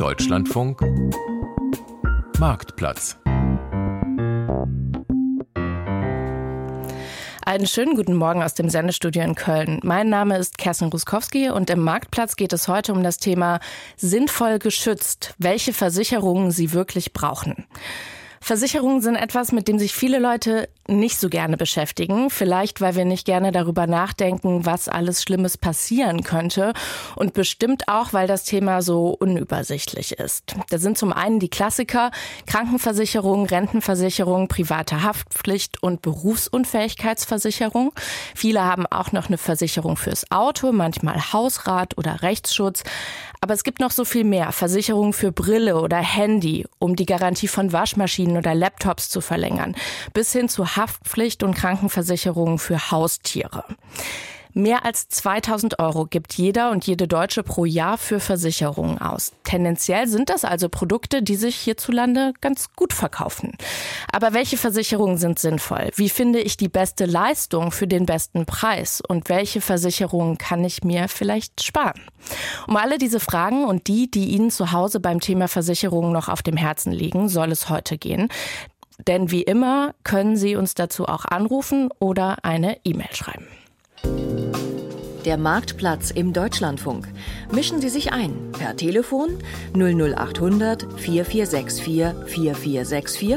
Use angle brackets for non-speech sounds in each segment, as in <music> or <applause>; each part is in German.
Deutschlandfunk Marktplatz. Einen schönen guten Morgen aus dem Sendestudio in Köln. Mein Name ist Kerstin Ruskowski und im Marktplatz geht es heute um das Thema sinnvoll geschützt, welche Versicherungen Sie wirklich brauchen. Versicherungen sind etwas, mit dem sich viele Leute nicht so gerne beschäftigen. Vielleicht, weil wir nicht gerne darüber nachdenken, was alles Schlimmes passieren könnte. Und bestimmt auch, weil das Thema so unübersichtlich ist. Da sind zum einen die Klassiker Krankenversicherung, Rentenversicherung, private Haftpflicht und Berufsunfähigkeitsversicherung. Viele haben auch noch eine Versicherung fürs Auto, manchmal Hausrat oder Rechtsschutz. Aber es gibt noch so viel mehr. Versicherungen für Brille oder Handy, um die Garantie von Waschmaschinen oder Laptops zu verlängern, bis hin zu Haftpflicht und Krankenversicherungen für Haustiere. Mehr als 2000 Euro gibt jeder und jede Deutsche pro Jahr für Versicherungen aus. Tendenziell sind das also Produkte, die sich hierzulande ganz gut verkaufen. Aber welche Versicherungen sind sinnvoll? Wie finde ich die beste Leistung für den besten Preis? Und welche Versicherungen kann ich mir vielleicht sparen? Um alle diese Fragen und die, die Ihnen zu Hause beim Thema Versicherungen noch auf dem Herzen liegen, soll es heute gehen. Denn wie immer können Sie uns dazu auch anrufen oder eine E-Mail schreiben. Der Marktplatz im Deutschlandfunk. Mischen Sie sich ein per Telefon 00800 4464 4464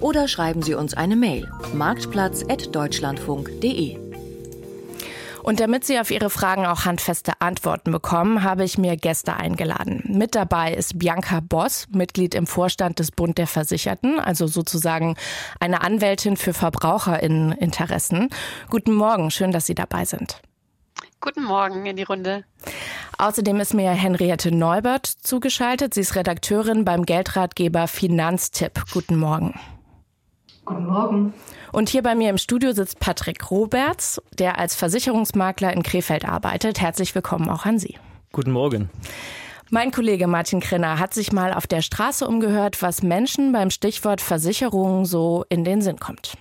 oder schreiben Sie uns eine Mail marktplatz.deutschlandfunk.de. Und damit Sie auf Ihre Fragen auch handfeste Antworten bekommen, habe ich mir Gäste eingeladen. Mit dabei ist Bianca Boss, Mitglied im Vorstand des Bund der Versicherten, also sozusagen eine Anwältin für Verbraucherinteressen. Guten Morgen, schön, dass Sie dabei sind. Guten Morgen in die Runde. Außerdem ist mir Henriette Neubert zugeschaltet. Sie ist Redakteurin beim Geldratgeber Finanztipp. Guten Morgen. Guten Morgen. Und hier bei mir im Studio sitzt Patrick Roberts, der als Versicherungsmakler in Krefeld arbeitet. Herzlich willkommen auch an Sie. Guten Morgen. Mein Kollege Martin Krenner hat sich mal auf der Straße umgehört, was Menschen beim Stichwort Versicherung so in den Sinn kommt.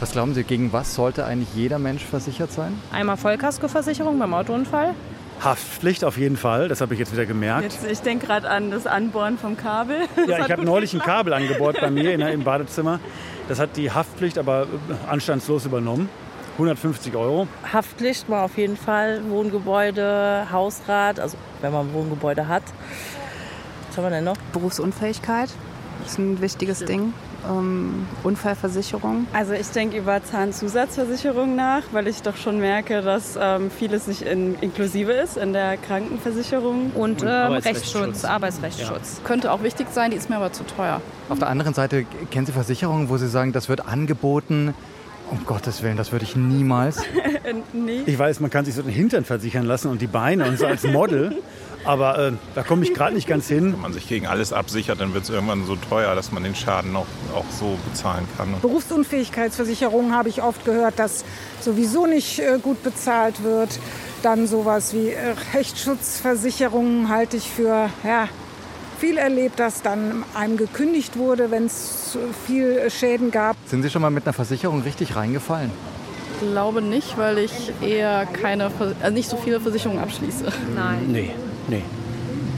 Was glauben Sie, gegen was sollte eigentlich jeder Mensch versichert sein? Einmal Vollkaskoversicherung beim Autounfall. Haftpflicht auf jeden Fall, das habe ich jetzt wieder gemerkt. Jetzt, ich denke gerade an das Anbohren vom Kabel. Ja, ich habe neulich ein Kabel angebohrt bei mir in, im Badezimmer. Das hat die Haftpflicht aber anstandslos übernommen. 150 Euro. Haftpflicht war auf jeden Fall Wohngebäude, Hausrat, also wenn man ein Wohngebäude hat. Was haben wir denn noch? Berufsunfähigkeit ist ein wichtiges Ding ähm, Unfallversicherung? Also ich denke über Zahnzusatzversicherung nach, weil ich doch schon merke, dass ähm, vieles nicht in, inklusive ist in der Krankenversicherung. Und, ähm, Rechtsschutz, Arbeitsrechtsschutz. Ja. Könnte auch wichtig sein, die ist mir aber zu teuer. Auf der anderen Seite kennen Sie Versicherungen, wo Sie sagen, das wird angeboten, um Gottes Willen, das würde ich niemals. <laughs> nee. Ich weiß, man kann sich so den Hintern versichern lassen und die Beine und so als Model. <laughs> Aber äh, da komme ich gerade nicht ganz hin. Wenn man sich gegen alles absichert, dann wird es irgendwann so teuer, dass man den Schaden auch, auch so bezahlen kann. Berufsunfähigkeitsversicherung habe ich oft gehört, dass sowieso nicht äh, gut bezahlt wird. Dann sowas wie äh, Rechtsschutzversicherungen halte ich für ja, viel erlebt, dass dann einem gekündigt wurde, wenn es viel Schäden gab. Sind Sie schon mal mit einer Versicherung richtig reingefallen? Ich glaube nicht, weil ich eher keine, also nicht so viele Versicherungen abschließe. Nein. Nee, nee.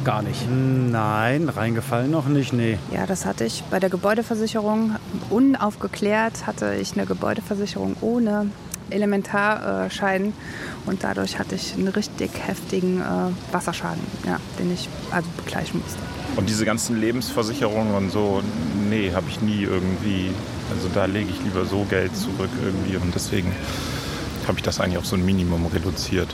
Gar nicht. Nein, reingefallen noch nicht, nee. Ja, das hatte ich bei der Gebäudeversicherung. Unaufgeklärt hatte ich eine Gebäudeversicherung ohne Elementarscheiden und dadurch hatte ich einen richtig heftigen äh, Wasserschaden, ja, den ich also begleichen musste. Und diese ganzen Lebensversicherungen und so, nee, habe ich nie irgendwie. Also da lege ich lieber so Geld zurück irgendwie und deswegen habe ich das eigentlich auf so ein Minimum reduziert.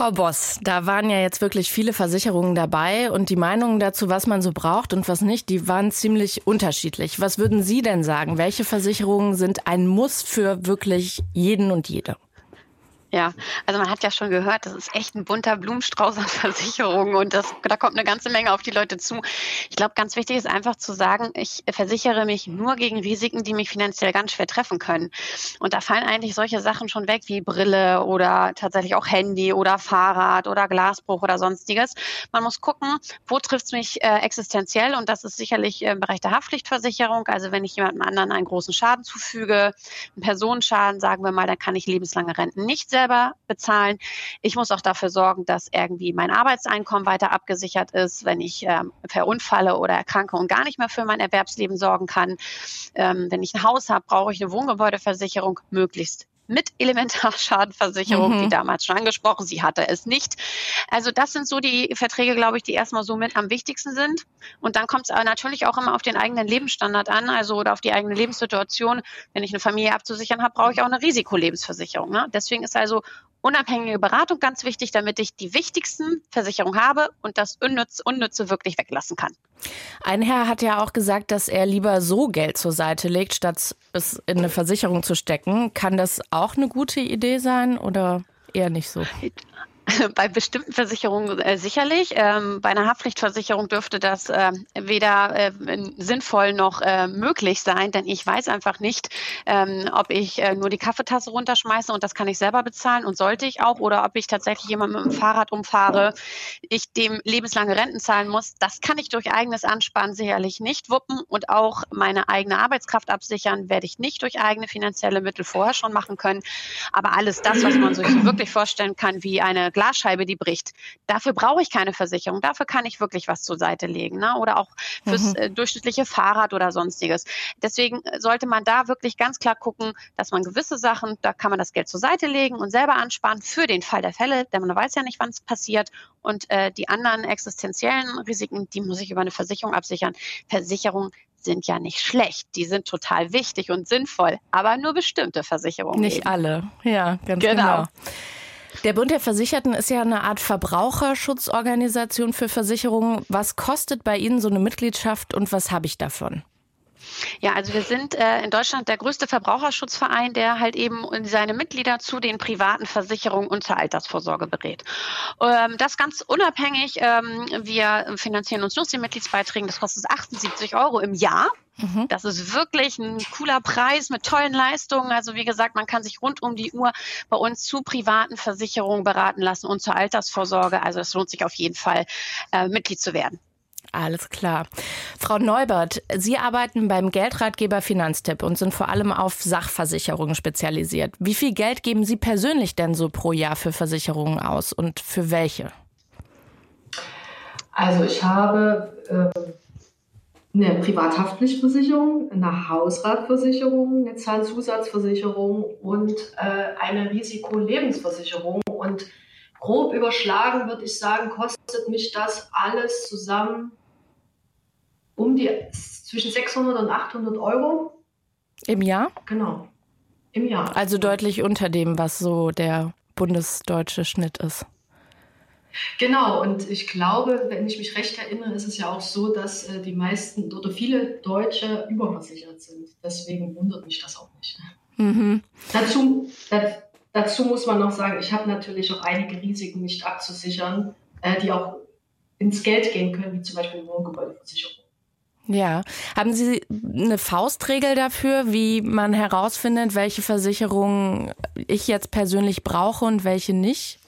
Frau Boss, da waren ja jetzt wirklich viele Versicherungen dabei und die Meinungen dazu, was man so braucht und was nicht, die waren ziemlich unterschiedlich. Was würden Sie denn sagen? Welche Versicherungen sind ein Muss für wirklich jeden und jede? Ja, also man hat ja schon gehört, das ist echt ein bunter Blumenstrauß an <laughs> Versicherungen und das, da kommt eine ganze Menge auf die Leute zu. Ich glaube, ganz wichtig ist einfach zu sagen, ich versichere mich nur gegen Risiken, die mich finanziell ganz schwer treffen können. Und da fallen eigentlich solche Sachen schon weg wie Brille oder tatsächlich auch Handy oder Fahrrad oder Glasbruch oder sonstiges. Man muss gucken, wo trifft es mich äh, existenziell und das ist sicherlich im Bereich der Haftpflichtversicherung. Also wenn ich jemandem anderen einen großen Schaden zufüge, einen Personenschaden, sagen wir mal, dann kann ich lebenslange Renten nicht selbst selber bezahlen. Ich muss auch dafür sorgen, dass irgendwie mein Arbeitseinkommen weiter abgesichert ist, wenn ich ähm, verunfalle oder erkranke und gar nicht mehr für mein Erwerbsleben sorgen kann. Ähm, wenn ich ein Haus habe, brauche ich eine Wohngebäudeversicherung möglichst mit Elementarschadenversicherung, mhm. wie damals schon angesprochen. Sie hatte es nicht. Also das sind so die Verträge, glaube ich, die erstmal so mit am wichtigsten sind. Und dann kommt es natürlich auch immer auf den eigenen Lebensstandard an, also oder auf die eigene Lebenssituation. Wenn ich eine Familie abzusichern habe, brauche ich auch eine Risikolebensversicherung. Ne? Deswegen ist also unabhängige Beratung ganz wichtig, damit ich die wichtigsten Versicherungen habe und das Unnütze, Unnütze wirklich weglassen kann. Ein Herr hat ja auch gesagt, dass er lieber so Geld zur Seite legt, statt es in eine Versicherung zu stecken. Kann das auch eine gute Idee sein oder eher nicht so? <laughs> Bei bestimmten Versicherungen äh, sicherlich. Ähm, bei einer Haftpflichtversicherung dürfte das äh, weder äh, sinnvoll noch äh, möglich sein, denn ich weiß einfach nicht, ähm, ob ich äh, nur die Kaffeetasse runterschmeiße und das kann ich selber bezahlen und sollte ich auch, oder ob ich tatsächlich jemanden mit dem Fahrrad umfahre, ich dem lebenslange Renten zahlen muss. Das kann ich durch eigenes Ansparen sicherlich nicht wuppen und auch meine eigene Arbeitskraft absichern werde ich nicht durch eigene finanzielle Mittel vorher schon machen können. Aber alles das, was man sich wirklich vorstellen kann, wie eine Glasscheibe, die bricht. Dafür brauche ich keine Versicherung. Dafür kann ich wirklich was zur Seite legen. Ne? Oder auch fürs mhm. äh, durchschnittliche Fahrrad oder sonstiges. Deswegen äh, sollte man da wirklich ganz klar gucken, dass man gewisse Sachen, da kann man das Geld zur Seite legen und selber ansparen für den Fall der Fälle, denn man weiß ja nicht, wann es passiert. Und äh, die anderen existenziellen Risiken, die muss ich über eine Versicherung absichern. Versicherungen sind ja nicht schlecht. Die sind total wichtig und sinnvoll, aber nur bestimmte Versicherungen. Nicht eben. alle, ja, ganz genau. genau. Der Bund der Versicherten ist ja eine Art Verbraucherschutzorganisation für Versicherungen. Was kostet bei Ihnen so eine Mitgliedschaft und was habe ich davon? Ja, also wir sind äh, in Deutschland der größte Verbraucherschutzverein, der halt eben seine Mitglieder zu den privaten Versicherungen und zur Altersvorsorge berät. Ähm, das ganz unabhängig. Ähm, wir finanzieren uns nur aus den Mitgliedsbeiträgen. Das kostet 78 Euro im Jahr. Mhm. Das ist wirklich ein cooler Preis mit tollen Leistungen. Also wie gesagt, man kann sich rund um die Uhr bei uns zu privaten Versicherungen beraten lassen und zur Altersvorsorge. Also es lohnt sich auf jeden Fall, äh, Mitglied zu werden. Alles klar. Frau Neubert, Sie arbeiten beim Geldratgeber Finanztipp und sind vor allem auf Sachversicherungen spezialisiert. Wie viel Geld geben Sie persönlich denn so pro Jahr für Versicherungen aus und für welche? Also ich habe äh, eine Privathaftpflichtversicherung, eine Hausratversicherung, eine Zahnzusatzversicherung und äh, eine Risikolebensversicherung und grob überschlagen würde ich sagen, kostet mich das alles zusammen um die zwischen 600 und 800 Euro. Im Jahr? Genau. Im Jahr. Also deutlich unter dem, was so der bundesdeutsche Schnitt ist. Genau, und ich glaube, wenn ich mich recht erinnere, ist es ja auch so, dass äh, die meisten oder viele Deutsche überversichert sind. Deswegen wundert mich das auch nicht. Mhm. Dazu, dazu muss man noch sagen, ich habe natürlich auch einige Risiken nicht abzusichern, äh, die auch ins Geld gehen können, wie zum Beispiel Wohngebäudeversicherung. Ja. Haben Sie eine Faustregel dafür, wie man herausfindet, welche Versicherungen ich jetzt persönlich brauche und welche nicht?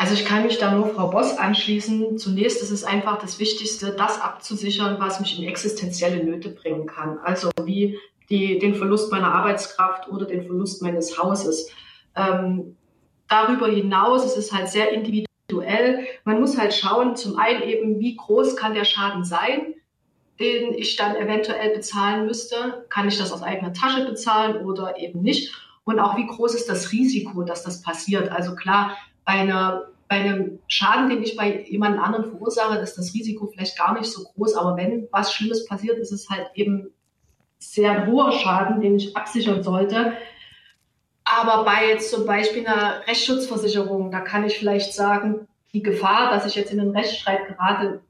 Also ich kann mich da nur Frau Boss anschließen. Zunächst ist es einfach das Wichtigste, das abzusichern, was mich in existenzielle Nöte bringen kann. Also wie die, den Verlust meiner Arbeitskraft oder den Verlust meines Hauses. Ähm, darüber hinaus ist es halt sehr individuell. Man muss halt schauen, zum einen eben, wie groß kann der Schaden sein, den ich dann eventuell bezahlen müsste. Kann ich das aus eigener Tasche bezahlen oder eben nicht? Und auch, wie groß ist das Risiko, dass das passiert? Also klar, bei, einer, bei einem Schaden, den ich bei jemand anderen verursache, ist das Risiko vielleicht gar nicht so groß. Aber wenn was Schlimmes passiert, ist es halt eben sehr hoher Schaden, den ich absichern sollte. Aber bei jetzt zum Beispiel einer Rechtsschutzversicherung, da kann ich vielleicht sagen, die Gefahr, dass ich jetzt in einen Rechtsstreit gerate,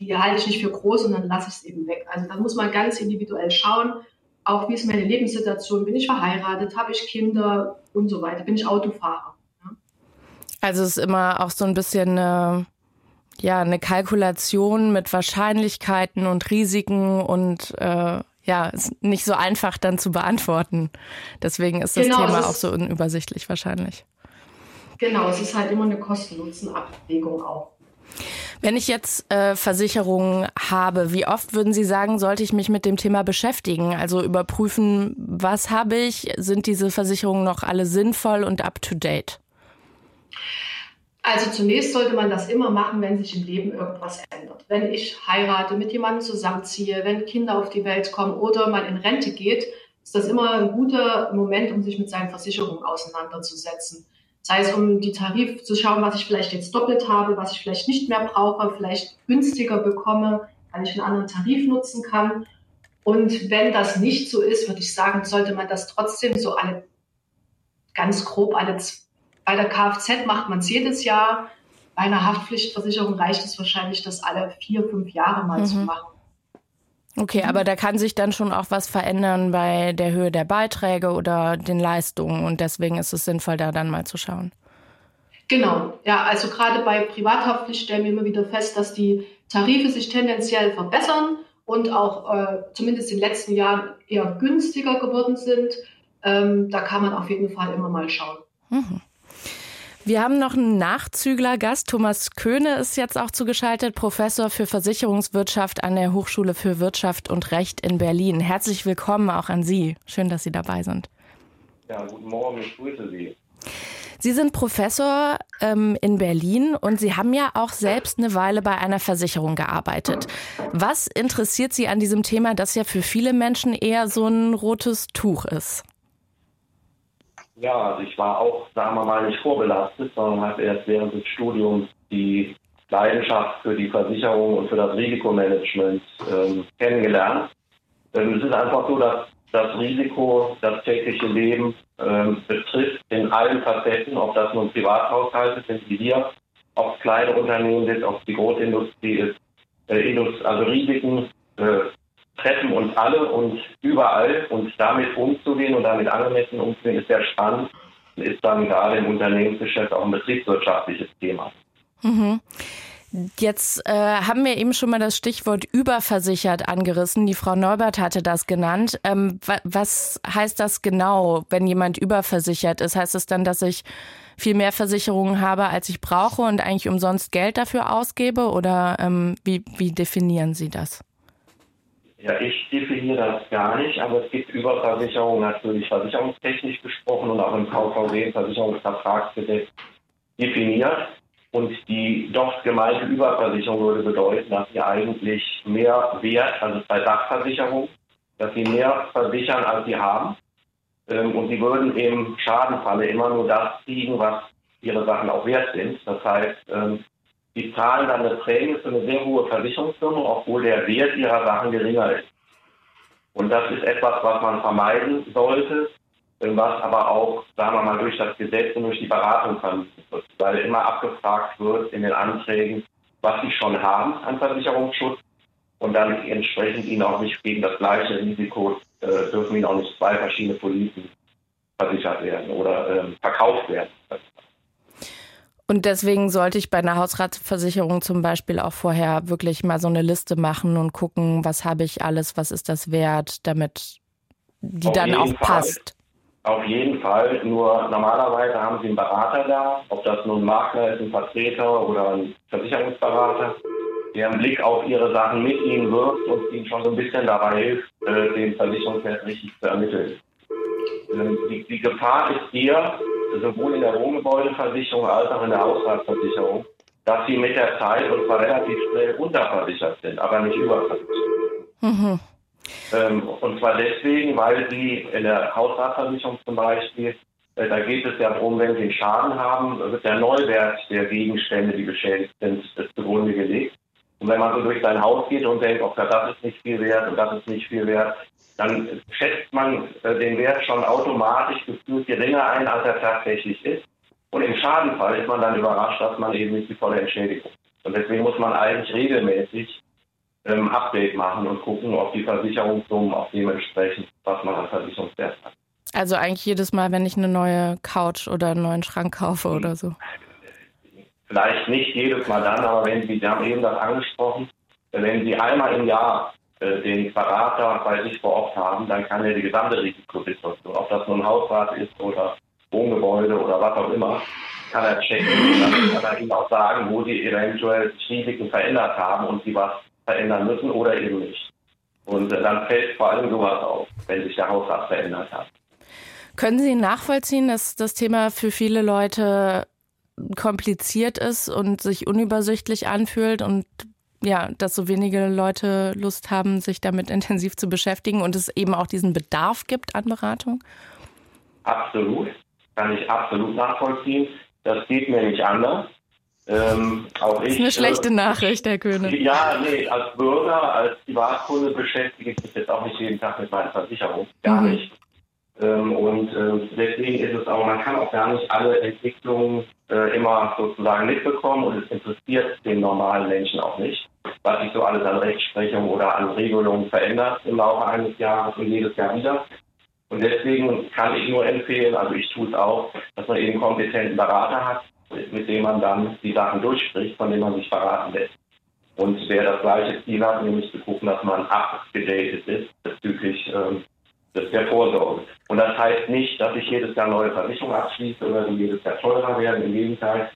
die halte ich nicht für groß und dann lasse ich es eben weg. Also da muss man ganz individuell schauen, auch wie ist meine Lebenssituation, bin ich verheiratet, habe ich Kinder und so weiter, bin ich Autofahrer. Also es ist immer auch so ein bisschen eine, ja, eine Kalkulation mit Wahrscheinlichkeiten und Risiken und äh, ja, ist nicht so einfach dann zu beantworten. Deswegen ist das genau, Thema ist, auch so unübersichtlich wahrscheinlich. Genau, es ist halt immer eine Kosten-Nutzen-Abwägung auch. Wenn ich jetzt äh, Versicherungen habe, wie oft würden Sie sagen, sollte ich mich mit dem Thema beschäftigen? Also überprüfen, was habe ich? Sind diese Versicherungen noch alle sinnvoll und up-to-date? Also zunächst sollte man das immer machen, wenn sich im Leben irgendwas ändert. Wenn ich heirate, mit jemandem zusammenziehe, wenn Kinder auf die Welt kommen oder man in Rente geht, ist das immer ein guter Moment, um sich mit seinen Versicherungen auseinanderzusetzen. Sei es um die Tarif zu schauen, was ich vielleicht jetzt doppelt habe, was ich vielleicht nicht mehr brauche, vielleicht günstiger bekomme, weil ich einen anderen Tarif nutzen kann. Und wenn das nicht so ist, würde ich sagen, sollte man das trotzdem so alle, ganz grob alle, bei der Kfz macht man es jedes Jahr. Bei einer Haftpflichtversicherung reicht es wahrscheinlich, das alle vier, fünf Jahre mal mhm. zu machen. Okay, aber da kann sich dann schon auch was verändern bei der Höhe der Beiträge oder den Leistungen und deswegen ist es sinnvoll, da dann mal zu schauen. Genau, ja, also gerade bei Privathaftpflicht stellen wir immer wieder fest, dass die Tarife sich tendenziell verbessern und auch äh, zumindest in den letzten Jahren eher günstiger geworden sind. Ähm, da kann man auf jeden Fall immer mal schauen. Mhm. Wir haben noch einen Nachzügler-Gast. Thomas Köhne ist jetzt auch zugeschaltet, Professor für Versicherungswirtschaft an der Hochschule für Wirtschaft und Recht in Berlin. Herzlich willkommen auch an Sie. Schön, dass Sie dabei sind. Ja, guten Morgen, ich grüße Sie. Sie sind Professor ähm, in Berlin und Sie haben ja auch selbst eine Weile bei einer Versicherung gearbeitet. Was interessiert Sie an diesem Thema, das ja für viele Menschen eher so ein rotes Tuch ist? Ja, also ich war auch, sagen wir mal, nicht vorbelastet, sondern habe erst während des Studiums die Leidenschaft für die Versicherung und für das Risikomanagement ähm, kennengelernt. Ähm, es ist einfach so, dass das Risiko das tägliche Leben ähm, betrifft in allen Facetten, ob das nun Privathaushalte sind wie hier, ob es kleine Unternehmen sind, ob es die Großindustrie ist. Äh, also Risiken äh, treffen uns alle und überall und damit umzugehen und damit angemessen umzugehen, ist sehr spannend und ist dann gerade im Unternehmensgeschäft auch ein betriebswirtschaftliches Thema. Mhm. Jetzt äh, haben wir eben schon mal das Stichwort überversichert angerissen. Die Frau Neubert hatte das genannt. Ähm, was heißt das genau, wenn jemand überversichert ist? Heißt es das dann, dass ich viel mehr Versicherungen habe, als ich brauche und eigentlich umsonst Geld dafür ausgebe? Oder ähm, wie, wie definieren Sie das? Ja, ich definiere das gar nicht, aber es gibt Überversicherungen natürlich versicherungstechnisch gesprochen und auch im VVG Versicherungsvertragsgesetz definiert. Und die dort gemeinte Überversicherung würde bedeuten, dass sie eigentlich mehr Wert, also bei Sachversicherung, dass sie mehr versichern, als sie haben. Ähm, und sie würden im Schadenfalle immer nur das kriegen, was ihre Sachen auch wert sind. Das heißt, ähm, die zahlen dann eine Prämie für eine sehr hohe Versicherungssumme, obwohl der Wert ihrer Sachen geringer ist. Und das ist etwas, was man vermeiden sollte, was aber auch, sagen wir mal, durch das Gesetz und durch die Beratung vermieden wird, weil immer abgefragt wird in den Anträgen, was sie schon haben an Versicherungsschutz und dann entsprechend ihnen auch nicht gegen das gleiche Risiko äh, dürfen ihnen auch nicht zwei verschiedene Policen versichert werden oder äh, verkauft werden. Und deswegen sollte ich bei einer Hausratsversicherung zum Beispiel auch vorher wirklich mal so eine Liste machen und gucken, was habe ich alles, was ist das wert, damit die Auf dann auch Fall. passt. Auf jeden Fall. Nur normalerweise haben Sie einen Berater da, ob das nun ein Makler ist, ein Vertreter oder ein Versicherungsberater, der einen Blick auf Ihre Sachen mit Ihnen wirft und Ihnen schon so ein bisschen dabei hilft, äh, den Versicherungswert richtig zu ermitteln. Ähm, die, die Gefahr ist hier, sowohl in der Wohngebäudeversicherung als auch in der Haushaltsversicherung, dass sie mit der Zeit und zwar relativ schnell unterversichert sind, aber nicht überversichert. Mhm. Ähm, und zwar deswegen, weil sie in der Hausratversicherung zum Beispiel, äh, da geht es ja darum, wenn sie einen Schaden haben, wird der Neuwert der Gegenstände, die beschädigt sind, zugrunde gelegt. Und wenn man so durch sein Haus geht und denkt, okay, das ist nicht viel wert und das ist nicht viel wert, dann schätzt man äh, den Wert schon automatisch gefühlt geringer ein, als er tatsächlich ist. Und im Schadenfall ist man dann überrascht, dass man eben nicht die volle Entschädigung. Und deswegen muss man eigentlich regelmäßig ähm, Update machen und gucken, ob die Versicherungssummen auch dementsprechend, was man an Versicherungswert hat. Also eigentlich jedes Mal, wenn ich eine neue Couch oder einen neuen Schrank kaufe oder so. Vielleicht nicht jedes Mal dann, aber wenn Sie, Sie haben eben das angesprochen, wenn Sie einmal im Jahr äh, den Berater bei sich vor Ort haben, dann kann er die gesamte Risikosituation, ob das nun ein Hausrat ist oder Wohngebäude oder was auch immer, kann er checken dann kann er ihnen auch sagen, wo sie eventuell Risiken verändert haben und sie was verändern müssen oder eben nicht. Und äh, dann fällt vor allem sowas auf, wenn sich der Hausrat verändert hat. Können Sie nachvollziehen, dass das Thema für viele Leute kompliziert ist und sich unübersichtlich anfühlt und ja, dass so wenige Leute Lust haben, sich damit <laughs> intensiv zu beschäftigen und es eben auch diesen Bedarf gibt an Beratung? Absolut, kann ich absolut nachvollziehen. Das geht mir nicht anders. Ähm, auch das ist eine schlechte äh, Nachricht, Herr König. Ja, nee, als Bürger, als Privatkunde beschäftige ich mich jetzt auch nicht jeden Tag mit meiner Versicherung. Gar mhm. nicht. Ähm, und äh, deswegen ist es auch, man kann auch gar nicht alle Entwicklungen äh, immer sozusagen mitbekommen und es interessiert den normalen Menschen auch nicht, was sich so alles an Rechtsprechung oder an Regelungen verändert im Laufe eines Jahres und jedes Jahr wieder. Und deswegen kann ich nur empfehlen, also ich tue es auch, dass man eben kompetenten Berater hat, mit dem man dann die Sachen durchspricht, von dem man sich beraten lässt. Und wer das gleiche Ziel hat, nämlich zu gucken, dass man abgedatet ist bezüglich ähm, der Vorsorge. Und das heißt nicht, dass ich jedes Jahr neue Versicherungen abschließe oder die jedes Jahr teurer werden. Im Gegenteil,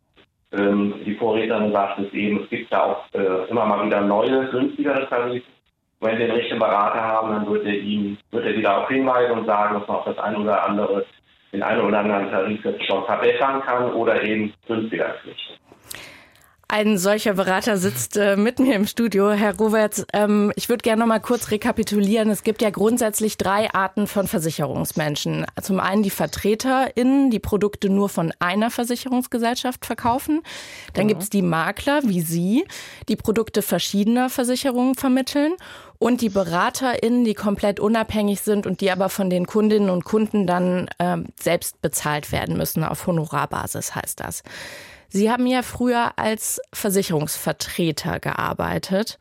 ähm, die Vorrednerin sagt es eben, es gibt da auch äh, immer mal wieder neue, günstigere Tarife. Wenn Sie den richtigen Berater haben, dann wird er Ihnen, wird er Sie darauf hinweisen und sagen, dass man auch das eine oder andere, den einen oder anderen Tarif jetzt schon verbessern kann oder eben günstiger kriegt. Ein solcher Berater sitzt äh, mit mir im Studio. Herr Roberts, ähm, ich würde gerne noch mal kurz rekapitulieren. Es gibt ja grundsätzlich drei Arten von Versicherungsmenschen. Zum einen die VertreterInnen, die Produkte nur von einer Versicherungsgesellschaft verkaufen. Dann genau. gibt es die Makler wie Sie, die Produkte verschiedener Versicherungen vermitteln. Und die BeraterInnen, die komplett unabhängig sind und die aber von den Kundinnen und Kunden dann äh, selbst bezahlt werden müssen. Auf Honorarbasis heißt das. Sie haben ja früher als Versicherungsvertreter gearbeitet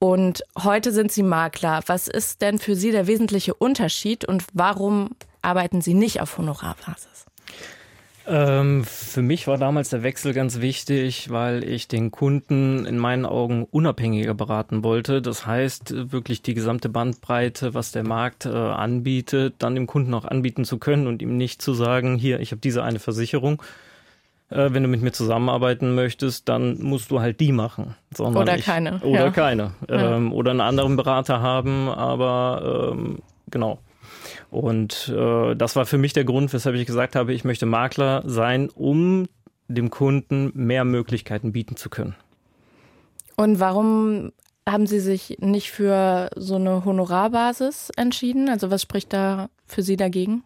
und heute sind Sie Makler. Was ist denn für Sie der wesentliche Unterschied und warum arbeiten Sie nicht auf Honorarbasis? Ähm, für mich war damals der Wechsel ganz wichtig, weil ich den Kunden in meinen Augen unabhängiger beraten wollte. Das heißt, wirklich die gesamte Bandbreite, was der Markt äh, anbietet, dann dem Kunden auch anbieten zu können und ihm nicht zu sagen, hier, ich habe diese eine Versicherung, äh, wenn du mit mir zusammenarbeiten möchtest, dann musst du halt die machen. oder ich, keine. Oder ja. keine. Ähm, ja. Oder einen anderen Berater haben, aber ähm, genau. Und äh, das war für mich der Grund, weshalb ich gesagt habe, ich möchte Makler sein, um dem Kunden mehr Möglichkeiten bieten zu können. Und warum haben Sie sich nicht für so eine Honorarbasis entschieden? Also was spricht da für Sie dagegen?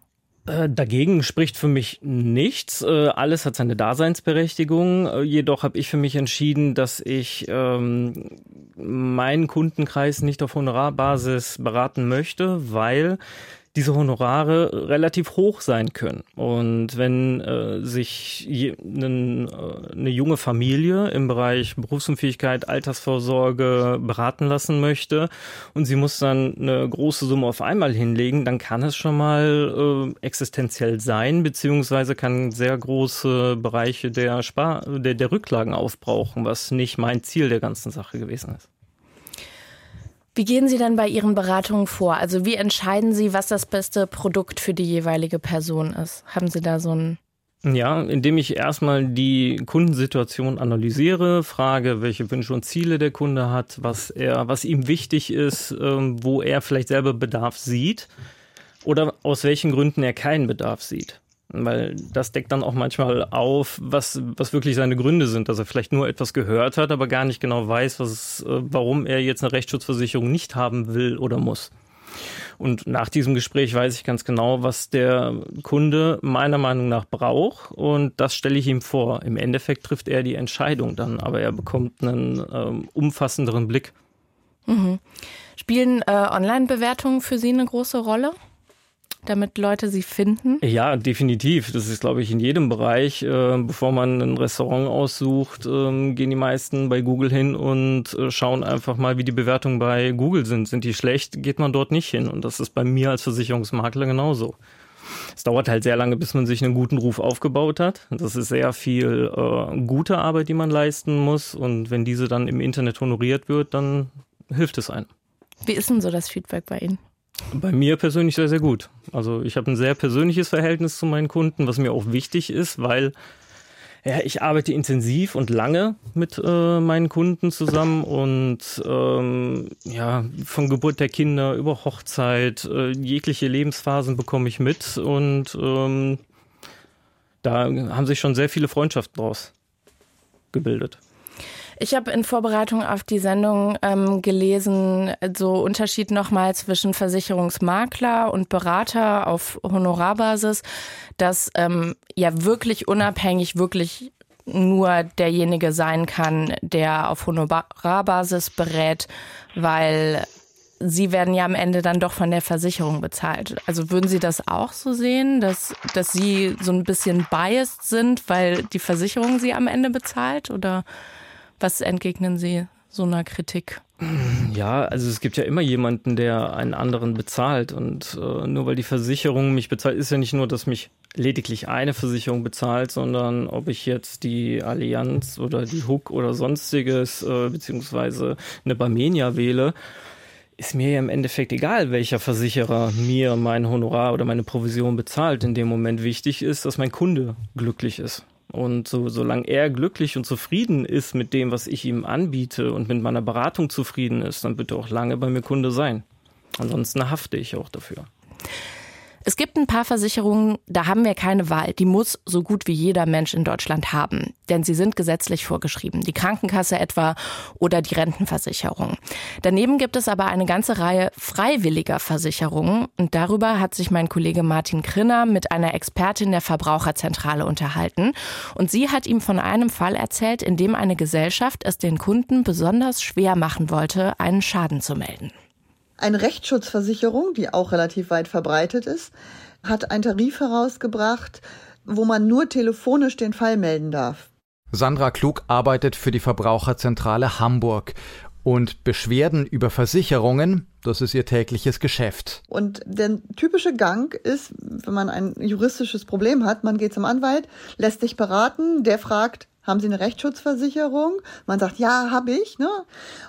Äh, dagegen spricht für mich nichts. Äh, alles hat seine Daseinsberechtigung. Äh, jedoch habe ich für mich entschieden, dass ich ähm, meinen Kundenkreis nicht auf Honorarbasis beraten möchte, weil diese Honorare relativ hoch sein können. Und wenn äh, sich je, nen, äh, eine junge Familie im Bereich Berufsunfähigkeit, Altersvorsorge beraten lassen möchte und sie muss dann eine große Summe auf einmal hinlegen, dann kann es schon mal äh, existenziell sein, beziehungsweise kann sehr große Bereiche der, Spar der, der Rücklagen aufbrauchen, was nicht mein Ziel der ganzen Sache gewesen ist. Wie gehen Sie dann bei Ihren Beratungen vor? Also wie entscheiden Sie, was das beste Produkt für die jeweilige Person ist? Haben Sie da so ein ja, indem ich erstmal die Kundensituation analysiere, frage, welche Wünsche und Ziele der Kunde hat, was er, was ihm wichtig ist, ähm, wo er vielleicht selber Bedarf sieht oder aus welchen Gründen er keinen Bedarf sieht. Weil das deckt dann auch manchmal auf, was, was wirklich seine Gründe sind, dass er vielleicht nur etwas gehört hat, aber gar nicht genau weiß, was, äh, warum er jetzt eine Rechtsschutzversicherung nicht haben will oder muss. Und nach diesem Gespräch weiß ich ganz genau, was der Kunde meiner Meinung nach braucht. Und das stelle ich ihm vor. Im Endeffekt trifft er die Entscheidung dann, aber er bekommt einen ähm, umfassenderen Blick. Mhm. Spielen äh, Online-Bewertungen für Sie eine große Rolle? Damit Leute sie finden? Ja, definitiv. Das ist, glaube ich, in jedem Bereich. Äh, bevor man ein Restaurant aussucht, ähm, gehen die meisten bei Google hin und äh, schauen einfach mal, wie die Bewertungen bei Google sind. Sind die schlecht, geht man dort nicht hin. Und das ist bei mir als Versicherungsmakler genauso. Es dauert halt sehr lange, bis man sich einen guten Ruf aufgebaut hat. Das ist sehr viel äh, gute Arbeit, die man leisten muss. Und wenn diese dann im Internet honoriert wird, dann hilft es einem. Wie ist denn so das Feedback bei Ihnen? Bei mir persönlich sehr, sehr gut. Also ich habe ein sehr persönliches Verhältnis zu meinen Kunden, was mir auch wichtig ist, weil Ja, ich arbeite intensiv und lange mit äh, meinen Kunden zusammen und ähm, ja, von Geburt der Kinder über Hochzeit, äh, jegliche Lebensphasen bekomme ich mit und ähm, da haben sich schon sehr viele Freundschaften draus gebildet. Ich habe in Vorbereitung auf die Sendung ähm, gelesen, so Unterschied nochmal zwischen Versicherungsmakler und Berater auf Honorarbasis, dass ähm, ja wirklich unabhängig, wirklich nur derjenige sein kann, der auf Honorarbasis berät, weil Sie werden ja am Ende dann doch von der Versicherung bezahlt. Also würden Sie das auch so sehen, dass, dass Sie so ein bisschen biased sind, weil die Versicherung Sie am Ende bezahlt? Oder was entgegnen Sie so einer Kritik? Ja, also es gibt ja immer jemanden, der einen anderen bezahlt. Und äh, nur weil die Versicherung mich bezahlt, ist ja nicht nur, dass mich lediglich eine Versicherung bezahlt, sondern ob ich jetzt die Allianz oder die Hook oder sonstiges, äh, beziehungsweise eine Barmenia wähle, ist mir ja im Endeffekt egal, welcher Versicherer mir mein Honorar oder meine Provision bezahlt. In dem Moment wichtig ist, dass mein Kunde glücklich ist. Und so, solange er glücklich und zufrieden ist mit dem, was ich ihm anbiete und mit meiner Beratung zufrieden ist, dann wird er auch lange bei mir Kunde sein. Ansonsten hafte ich auch dafür. Es gibt ein paar Versicherungen, da haben wir keine Wahl. Die muss so gut wie jeder Mensch in Deutschland haben. Denn sie sind gesetzlich vorgeschrieben. Die Krankenkasse etwa oder die Rentenversicherung. Daneben gibt es aber eine ganze Reihe freiwilliger Versicherungen. Und darüber hat sich mein Kollege Martin Krinner mit einer Expertin der Verbraucherzentrale unterhalten. Und sie hat ihm von einem Fall erzählt, in dem eine Gesellschaft es den Kunden besonders schwer machen wollte, einen Schaden zu melden. Eine Rechtsschutzversicherung, die auch relativ weit verbreitet ist, hat einen Tarif herausgebracht, wo man nur telefonisch den Fall melden darf. Sandra Klug arbeitet für die Verbraucherzentrale Hamburg. Und Beschwerden über Versicherungen, das ist ihr tägliches Geschäft. Und der typische Gang ist, wenn man ein juristisches Problem hat, man geht zum Anwalt, lässt sich beraten, der fragt, haben Sie eine Rechtsschutzversicherung? Man sagt, ja, habe ich. Ne?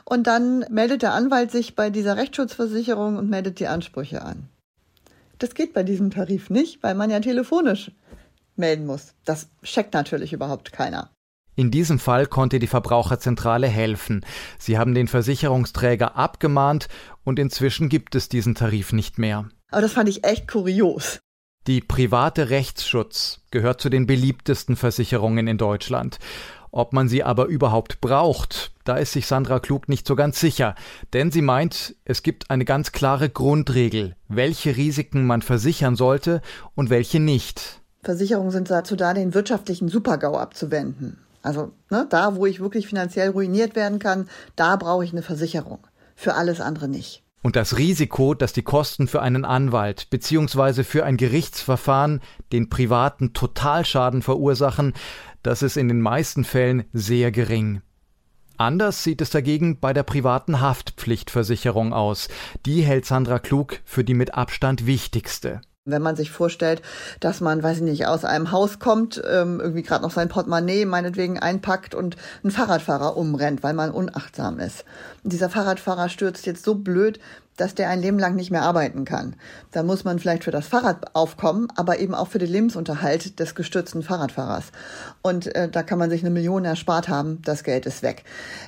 Und dann meldet der Anwalt sich bei dieser Rechtsschutzversicherung und meldet die Ansprüche an. Das geht bei diesem Tarif nicht, weil man ja telefonisch melden muss. Das checkt natürlich überhaupt keiner. In diesem Fall konnte die Verbraucherzentrale helfen. Sie haben den Versicherungsträger abgemahnt und inzwischen gibt es diesen Tarif nicht mehr. Aber das fand ich echt kurios. Die private Rechtsschutz gehört zu den beliebtesten Versicherungen in Deutschland. Ob man sie aber überhaupt braucht, da ist sich Sandra Klug nicht so ganz sicher, denn sie meint, es gibt eine ganz klare Grundregel, welche Risiken man versichern sollte und welche nicht. Versicherungen sind dazu da, den wirtschaftlichen Supergau abzuwenden. Also ne, da, wo ich wirklich finanziell ruiniert werden kann, da brauche ich eine Versicherung. Für alles andere nicht und das Risiko, dass die Kosten für einen Anwalt bzw. für ein Gerichtsverfahren den privaten Totalschaden verursachen, das ist in den meisten Fällen sehr gering. Anders sieht es dagegen bei der privaten Haftpflichtversicherung aus. Die hält Sandra Klug für die mit Abstand wichtigste. Wenn man sich vorstellt, dass man, weiß ich nicht, aus einem Haus kommt, ähm, irgendwie gerade noch sein Portemonnaie meinetwegen einpackt und ein Fahrradfahrer umrennt, weil man unachtsam ist. Und dieser Fahrradfahrer stürzt jetzt so blöd, dass der ein Leben lang nicht mehr arbeiten kann. Dann muss man vielleicht für das Fahrrad aufkommen, aber eben auch für den Lebensunterhalt des gestürzten Fahrradfahrers. Und äh, da kann man sich eine Million erspart haben, das Geld ist weg.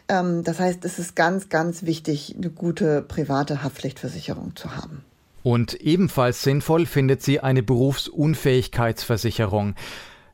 Ähm, das heißt, es ist ganz, ganz wichtig, eine gute private Haftpflichtversicherung zu haben. Und ebenfalls sinnvoll findet sie eine Berufsunfähigkeitsversicherung.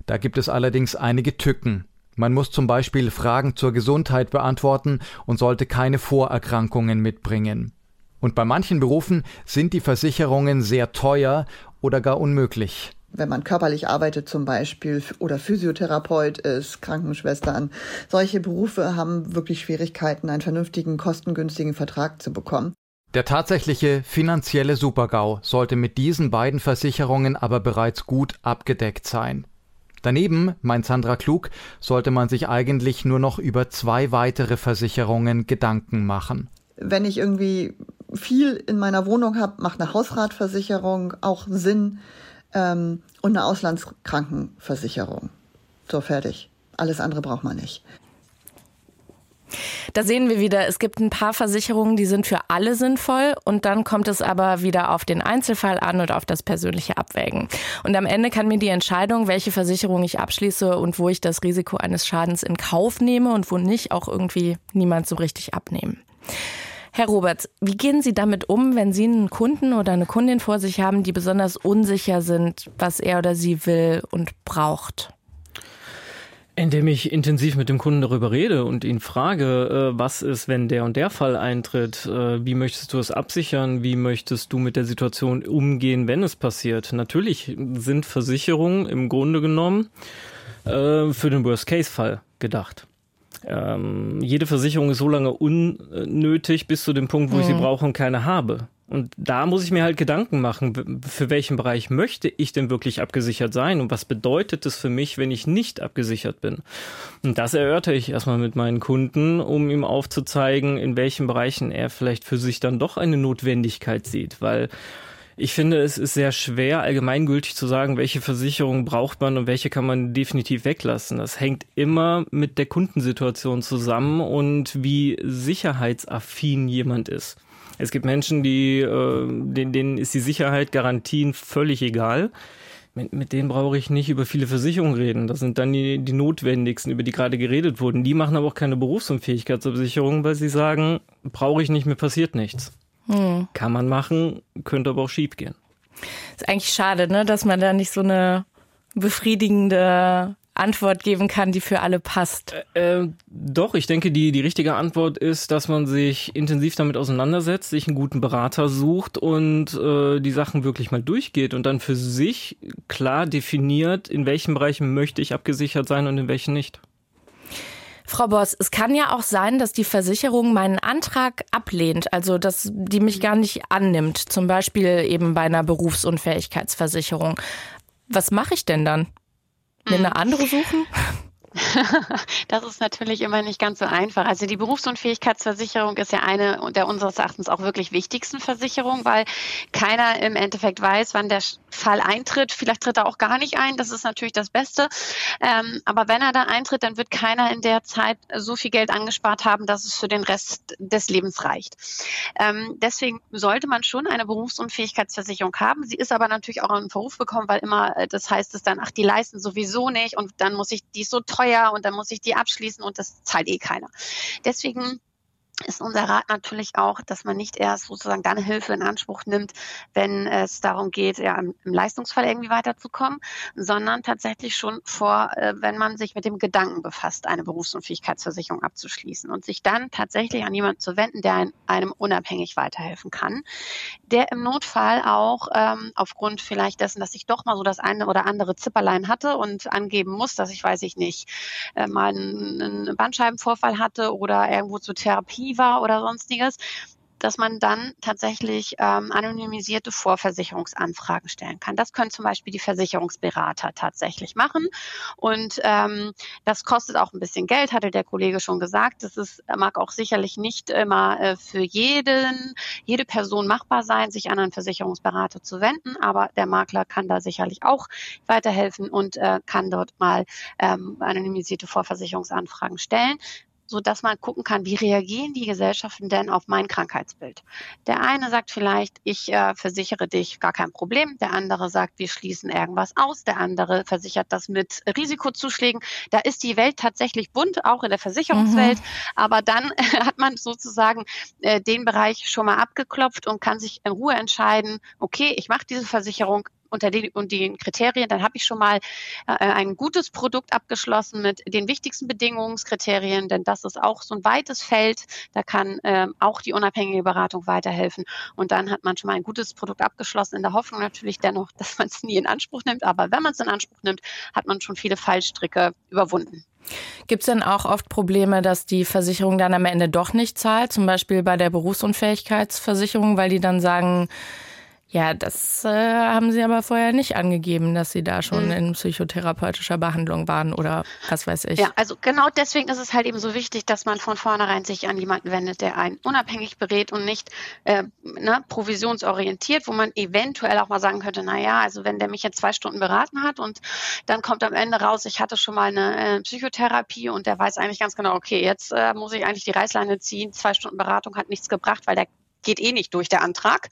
Da gibt es allerdings einige Tücken. Man muss zum Beispiel Fragen zur Gesundheit beantworten und sollte keine Vorerkrankungen mitbringen. Und bei manchen Berufen sind die Versicherungen sehr teuer oder gar unmöglich wenn man körperlich arbeitet zum Beispiel oder Physiotherapeut ist, Krankenschwestern. Solche Berufe haben wirklich Schwierigkeiten, einen vernünftigen, kostengünstigen Vertrag zu bekommen. Der tatsächliche finanzielle Supergau sollte mit diesen beiden Versicherungen aber bereits gut abgedeckt sein. Daneben, meint Sandra Klug, sollte man sich eigentlich nur noch über zwei weitere Versicherungen Gedanken machen. Wenn ich irgendwie viel in meiner Wohnung habe, macht eine Hausratversicherung auch Sinn ähm, und eine Auslandskrankenversicherung. So fertig. Alles andere braucht man nicht. Da sehen wir wieder, es gibt ein paar Versicherungen, die sind für alle sinnvoll und dann kommt es aber wieder auf den Einzelfall an und auf das persönliche Abwägen. Und am Ende kann mir die Entscheidung, welche Versicherung ich abschließe und wo ich das Risiko eines Schadens in Kauf nehme und wo nicht, auch irgendwie niemand so richtig abnehmen. Herr Roberts, wie gehen Sie damit um, wenn Sie einen Kunden oder eine Kundin vor sich haben, die besonders unsicher sind, was er oder sie will und braucht? Indem ich intensiv mit dem Kunden darüber rede und ihn frage, äh, was ist, wenn der und der Fall eintritt, äh, wie möchtest du es absichern, wie möchtest du mit der Situation umgehen, wenn es passiert. Natürlich sind Versicherungen im Grunde genommen äh, für den Worst-Case-Fall gedacht. Ähm, jede Versicherung ist so lange unnötig bis zu dem Punkt, wo mhm. ich sie mhm. brauche und keine habe. Und da muss ich mir halt Gedanken machen, für welchen Bereich möchte ich denn wirklich abgesichert sein und was bedeutet es für mich, wenn ich nicht abgesichert bin? Und das erörtere ich erstmal mit meinen Kunden, um ihm aufzuzeigen, in welchen Bereichen er vielleicht für sich dann doch eine Notwendigkeit sieht, weil ich finde, es ist sehr schwer, allgemeingültig zu sagen, welche Versicherung braucht man und welche kann man definitiv weglassen. Das hängt immer mit der Kundensituation zusammen und wie sicherheitsaffin jemand ist. Es gibt Menschen, die, äh, denen, denen ist die Sicherheit, Garantien völlig egal. Mit, mit denen brauche ich nicht über viele Versicherungen reden. Das sind dann die, die notwendigsten, über die gerade geredet wurden. Die machen aber auch keine Berufsunfähigkeitsversicherung, weil sie sagen, brauche ich nicht, mir passiert nichts. Hm. Kann man machen, könnte aber auch schief gehen. Ist eigentlich schade, ne, dass man da nicht so eine befriedigende Antwort geben kann, die für alle passt. Äh, äh, doch, ich denke, die, die richtige Antwort ist, dass man sich intensiv damit auseinandersetzt, sich einen guten Berater sucht und äh, die Sachen wirklich mal durchgeht und dann für sich klar definiert, in welchen Bereichen möchte ich abgesichert sein und in welchen nicht. Frau Boss, es kann ja auch sein, dass die Versicherung meinen Antrag ablehnt, also dass die mich gar nicht annimmt, zum Beispiel eben bei einer Berufsunfähigkeitsversicherung. Was mache ich denn dann? Mir eine hm. andere suchen? <laughs> <laughs> Das ist natürlich immer nicht ganz so einfach. Also die Berufsunfähigkeitsversicherung ist ja eine der unseres Erachtens auch wirklich wichtigsten Versicherungen, weil keiner im Endeffekt weiß, wann der Fall eintritt. Vielleicht tritt er auch gar nicht ein. Das ist natürlich das Beste. Ähm, aber wenn er da eintritt, dann wird keiner in der Zeit so viel Geld angespart haben, dass es für den Rest des Lebens reicht. Ähm, deswegen sollte man schon eine Berufsunfähigkeitsversicherung haben. Sie ist aber natürlich auch in Verruf bekommen, weil immer äh, das heißt es dann, ach, die leisten sowieso nicht und dann muss ich die so teuer teuer und dann muss ich die abschließen und das zahlt eh keiner. Deswegen ist unser Rat natürlich auch, dass man nicht erst sozusagen dann Hilfe in Anspruch nimmt, wenn es darum geht, ja, im, Leistungsfall irgendwie weiterzukommen, sondern tatsächlich schon vor, äh, wenn man sich mit dem Gedanken befasst, eine Berufsunfähigkeitsversicherung abzuschließen und sich dann tatsächlich an jemanden zu wenden, der einem unabhängig weiterhelfen kann, der im Notfall auch ähm, aufgrund vielleicht dessen, dass ich doch mal so das eine oder andere Zipperlein hatte und angeben muss, dass ich, weiß ich nicht, äh, mal einen, einen Bandscheibenvorfall hatte oder irgendwo zur Therapie war oder sonstiges, dass man dann tatsächlich ähm, anonymisierte Vorversicherungsanfragen stellen kann. Das können zum Beispiel die Versicherungsberater tatsächlich machen. Und ähm, das kostet auch ein bisschen Geld, hatte der Kollege schon gesagt. Das ist, mag auch sicherlich nicht immer äh, für jeden, jede Person machbar sein, sich an einen Versicherungsberater zu wenden. Aber der Makler kann da sicherlich auch weiterhelfen und äh, kann dort mal ähm, anonymisierte Vorversicherungsanfragen stellen so dass man gucken kann, wie reagieren die Gesellschaften denn auf mein Krankheitsbild. Der eine sagt vielleicht, ich äh, versichere dich, gar kein Problem. Der andere sagt, wir schließen irgendwas aus. Der andere versichert das mit Risikozuschlägen. Da ist die Welt tatsächlich bunt, auch in der Versicherungswelt. Mhm. Aber dann <laughs> hat man sozusagen äh, den Bereich schon mal abgeklopft und kann sich in Ruhe entscheiden, okay, ich mache diese Versicherung, unter den, und den Kriterien, dann habe ich schon mal äh, ein gutes Produkt abgeschlossen mit den wichtigsten Bedingungskriterien, denn das ist auch so ein weites Feld. Da kann äh, auch die unabhängige Beratung weiterhelfen. Und dann hat man schon mal ein gutes Produkt abgeschlossen, in der Hoffnung natürlich dennoch, <laughs> dass man es nie in Anspruch nimmt. Aber wenn man es in Anspruch nimmt, hat man schon viele Fallstricke überwunden. Gibt es denn auch oft Probleme, dass die Versicherung dann am Ende doch nicht zahlt, zum Beispiel bei der Berufsunfähigkeitsversicherung, weil die dann sagen, Ja, das äh, haben Sie aber vorher nicht angegeben, dass Sie da schon mhm. in psychotherapeutischer Behandlung waren oder was weiß ich. Ja, also genau deswegen ist es halt eben so wichtig, dass man von vornherein sich an jemanden wendet, der einen unabhängig berät und nicht äh, ne, provisionsorientiert, wo man eventuell auch mal sagen könnte, na ja, also wenn der mich jetzt zwei Stunden beraten hat und dann kommt am Ende raus, ich hatte schon mal eine äh, Psychotherapie und der weiß eigentlich ganz genau, okay, jetzt äh, muss ich eigentlich die Reißleine ziehen, zwei Stunden Beratung hat nichts gebracht, weil der geht eh nicht durch der Antrag,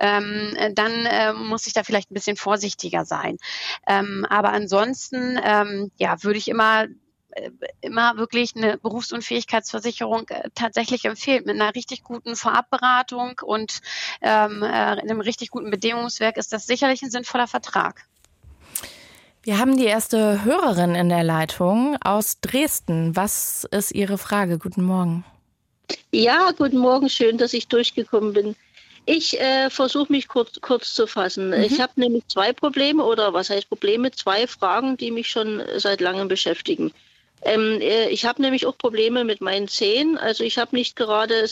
ähm, dann äh, muss ich da vielleicht ein bisschen vorsichtiger sein. Ähm, aber ansonsten, ähm, ja, würde ich immer äh, immer wirklich eine Berufsunfähigkeitsversicherung äh, tatsächlich empfehlen mit einer richtig guten Vorabberatung und ähm, äh, einem richtig guten Bedingungswerk ist das sicherlich ein sinnvoller Vertrag. Wir haben die erste Hörerin in der Leitung aus Dresden. Was ist Ihre Frage? Guten Morgen. Ja, guten Morgen, schön, dass ich durchgekommen bin. Ich äh, versuche mich kurz, kurz zu fassen. Mhm. Ich habe nämlich zwei Probleme oder was heißt Probleme? Zwei Fragen, die mich schon seit langem beschäftigen. Ähm, äh, ich habe nämlich auch Probleme mit meinen Zähnen. Also ich habe nicht gerade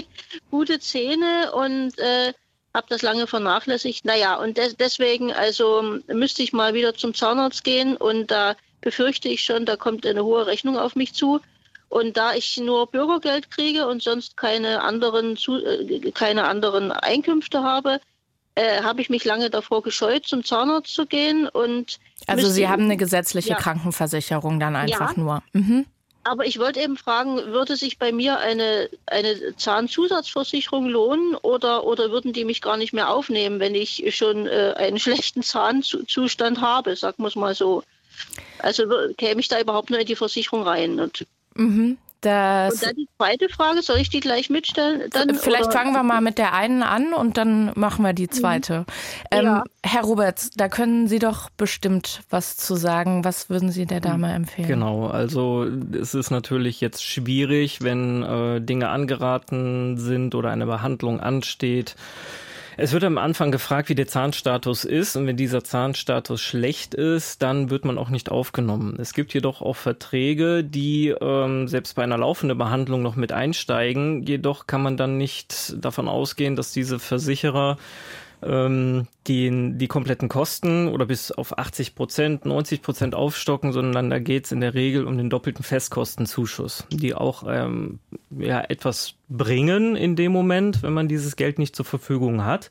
<laughs> gute Zähne und äh, habe das lange vernachlässigt. Naja, und des deswegen also müsste ich mal wieder zum Zahnarzt gehen und da befürchte ich schon, da kommt eine hohe Rechnung auf mich zu. Und da ich nur Bürgergeld kriege und sonst keine anderen, äh, keine anderen Einkünfte habe, äh, habe ich mich lange davor gescheut, zum Zahnarzt zu gehen. Und also Sie haben eine gesetzliche ja. Krankenversicherung dann einfach ja. nur. Mhm. Aber ich wollte eben fragen, würde sich bei mir eine, eine Zahnzusatzversicherung lohnen oder, oder würden die mich gar nicht mehr aufnehmen, wenn ich schon äh, einen <laughs> schlechten Zahnzustand habe, sagen wir es mal so. Also käme ich da überhaupt nur in die Versicherung rein. Und Mhm. Das und dann die zweite Frage, soll ich die gleich mitstellen? Dann, Vielleicht oder? fangen wir mal mit der einen an und dann machen wir die mhm. zweite. Mhm. Ähm, ja. Herr Roberts, da können Sie doch bestimmt was zu sagen. Was würden Sie der Dame empfehlen? Genau, also es ist natürlich jetzt schwierig, wenn äh, Dinge angeraten sind oder eine Behandlung ansteht es wird am Anfang gefragt, wie der Zahnstatus ist und wenn dieser Zahnstatus schlecht ist, dann wird man auch nicht aufgenommen. Es gibt jedoch auch Verträge, die ähm, selbst bei einer laufenden Behandlung noch mit einsteigen. Jedoch kann man dann nicht davon ausgehen, dass diese Versicherer ähm, die, die kompletten Kosten oder bis auf 80 Prozent, 90 Prozent aufstocken, sondern da geht es in der Regel um den doppelten Festkostenzuschuss, die auch ähm, ja, etwas bringen in dem Moment, wenn man dieses Geld nicht zur Verfügung hat.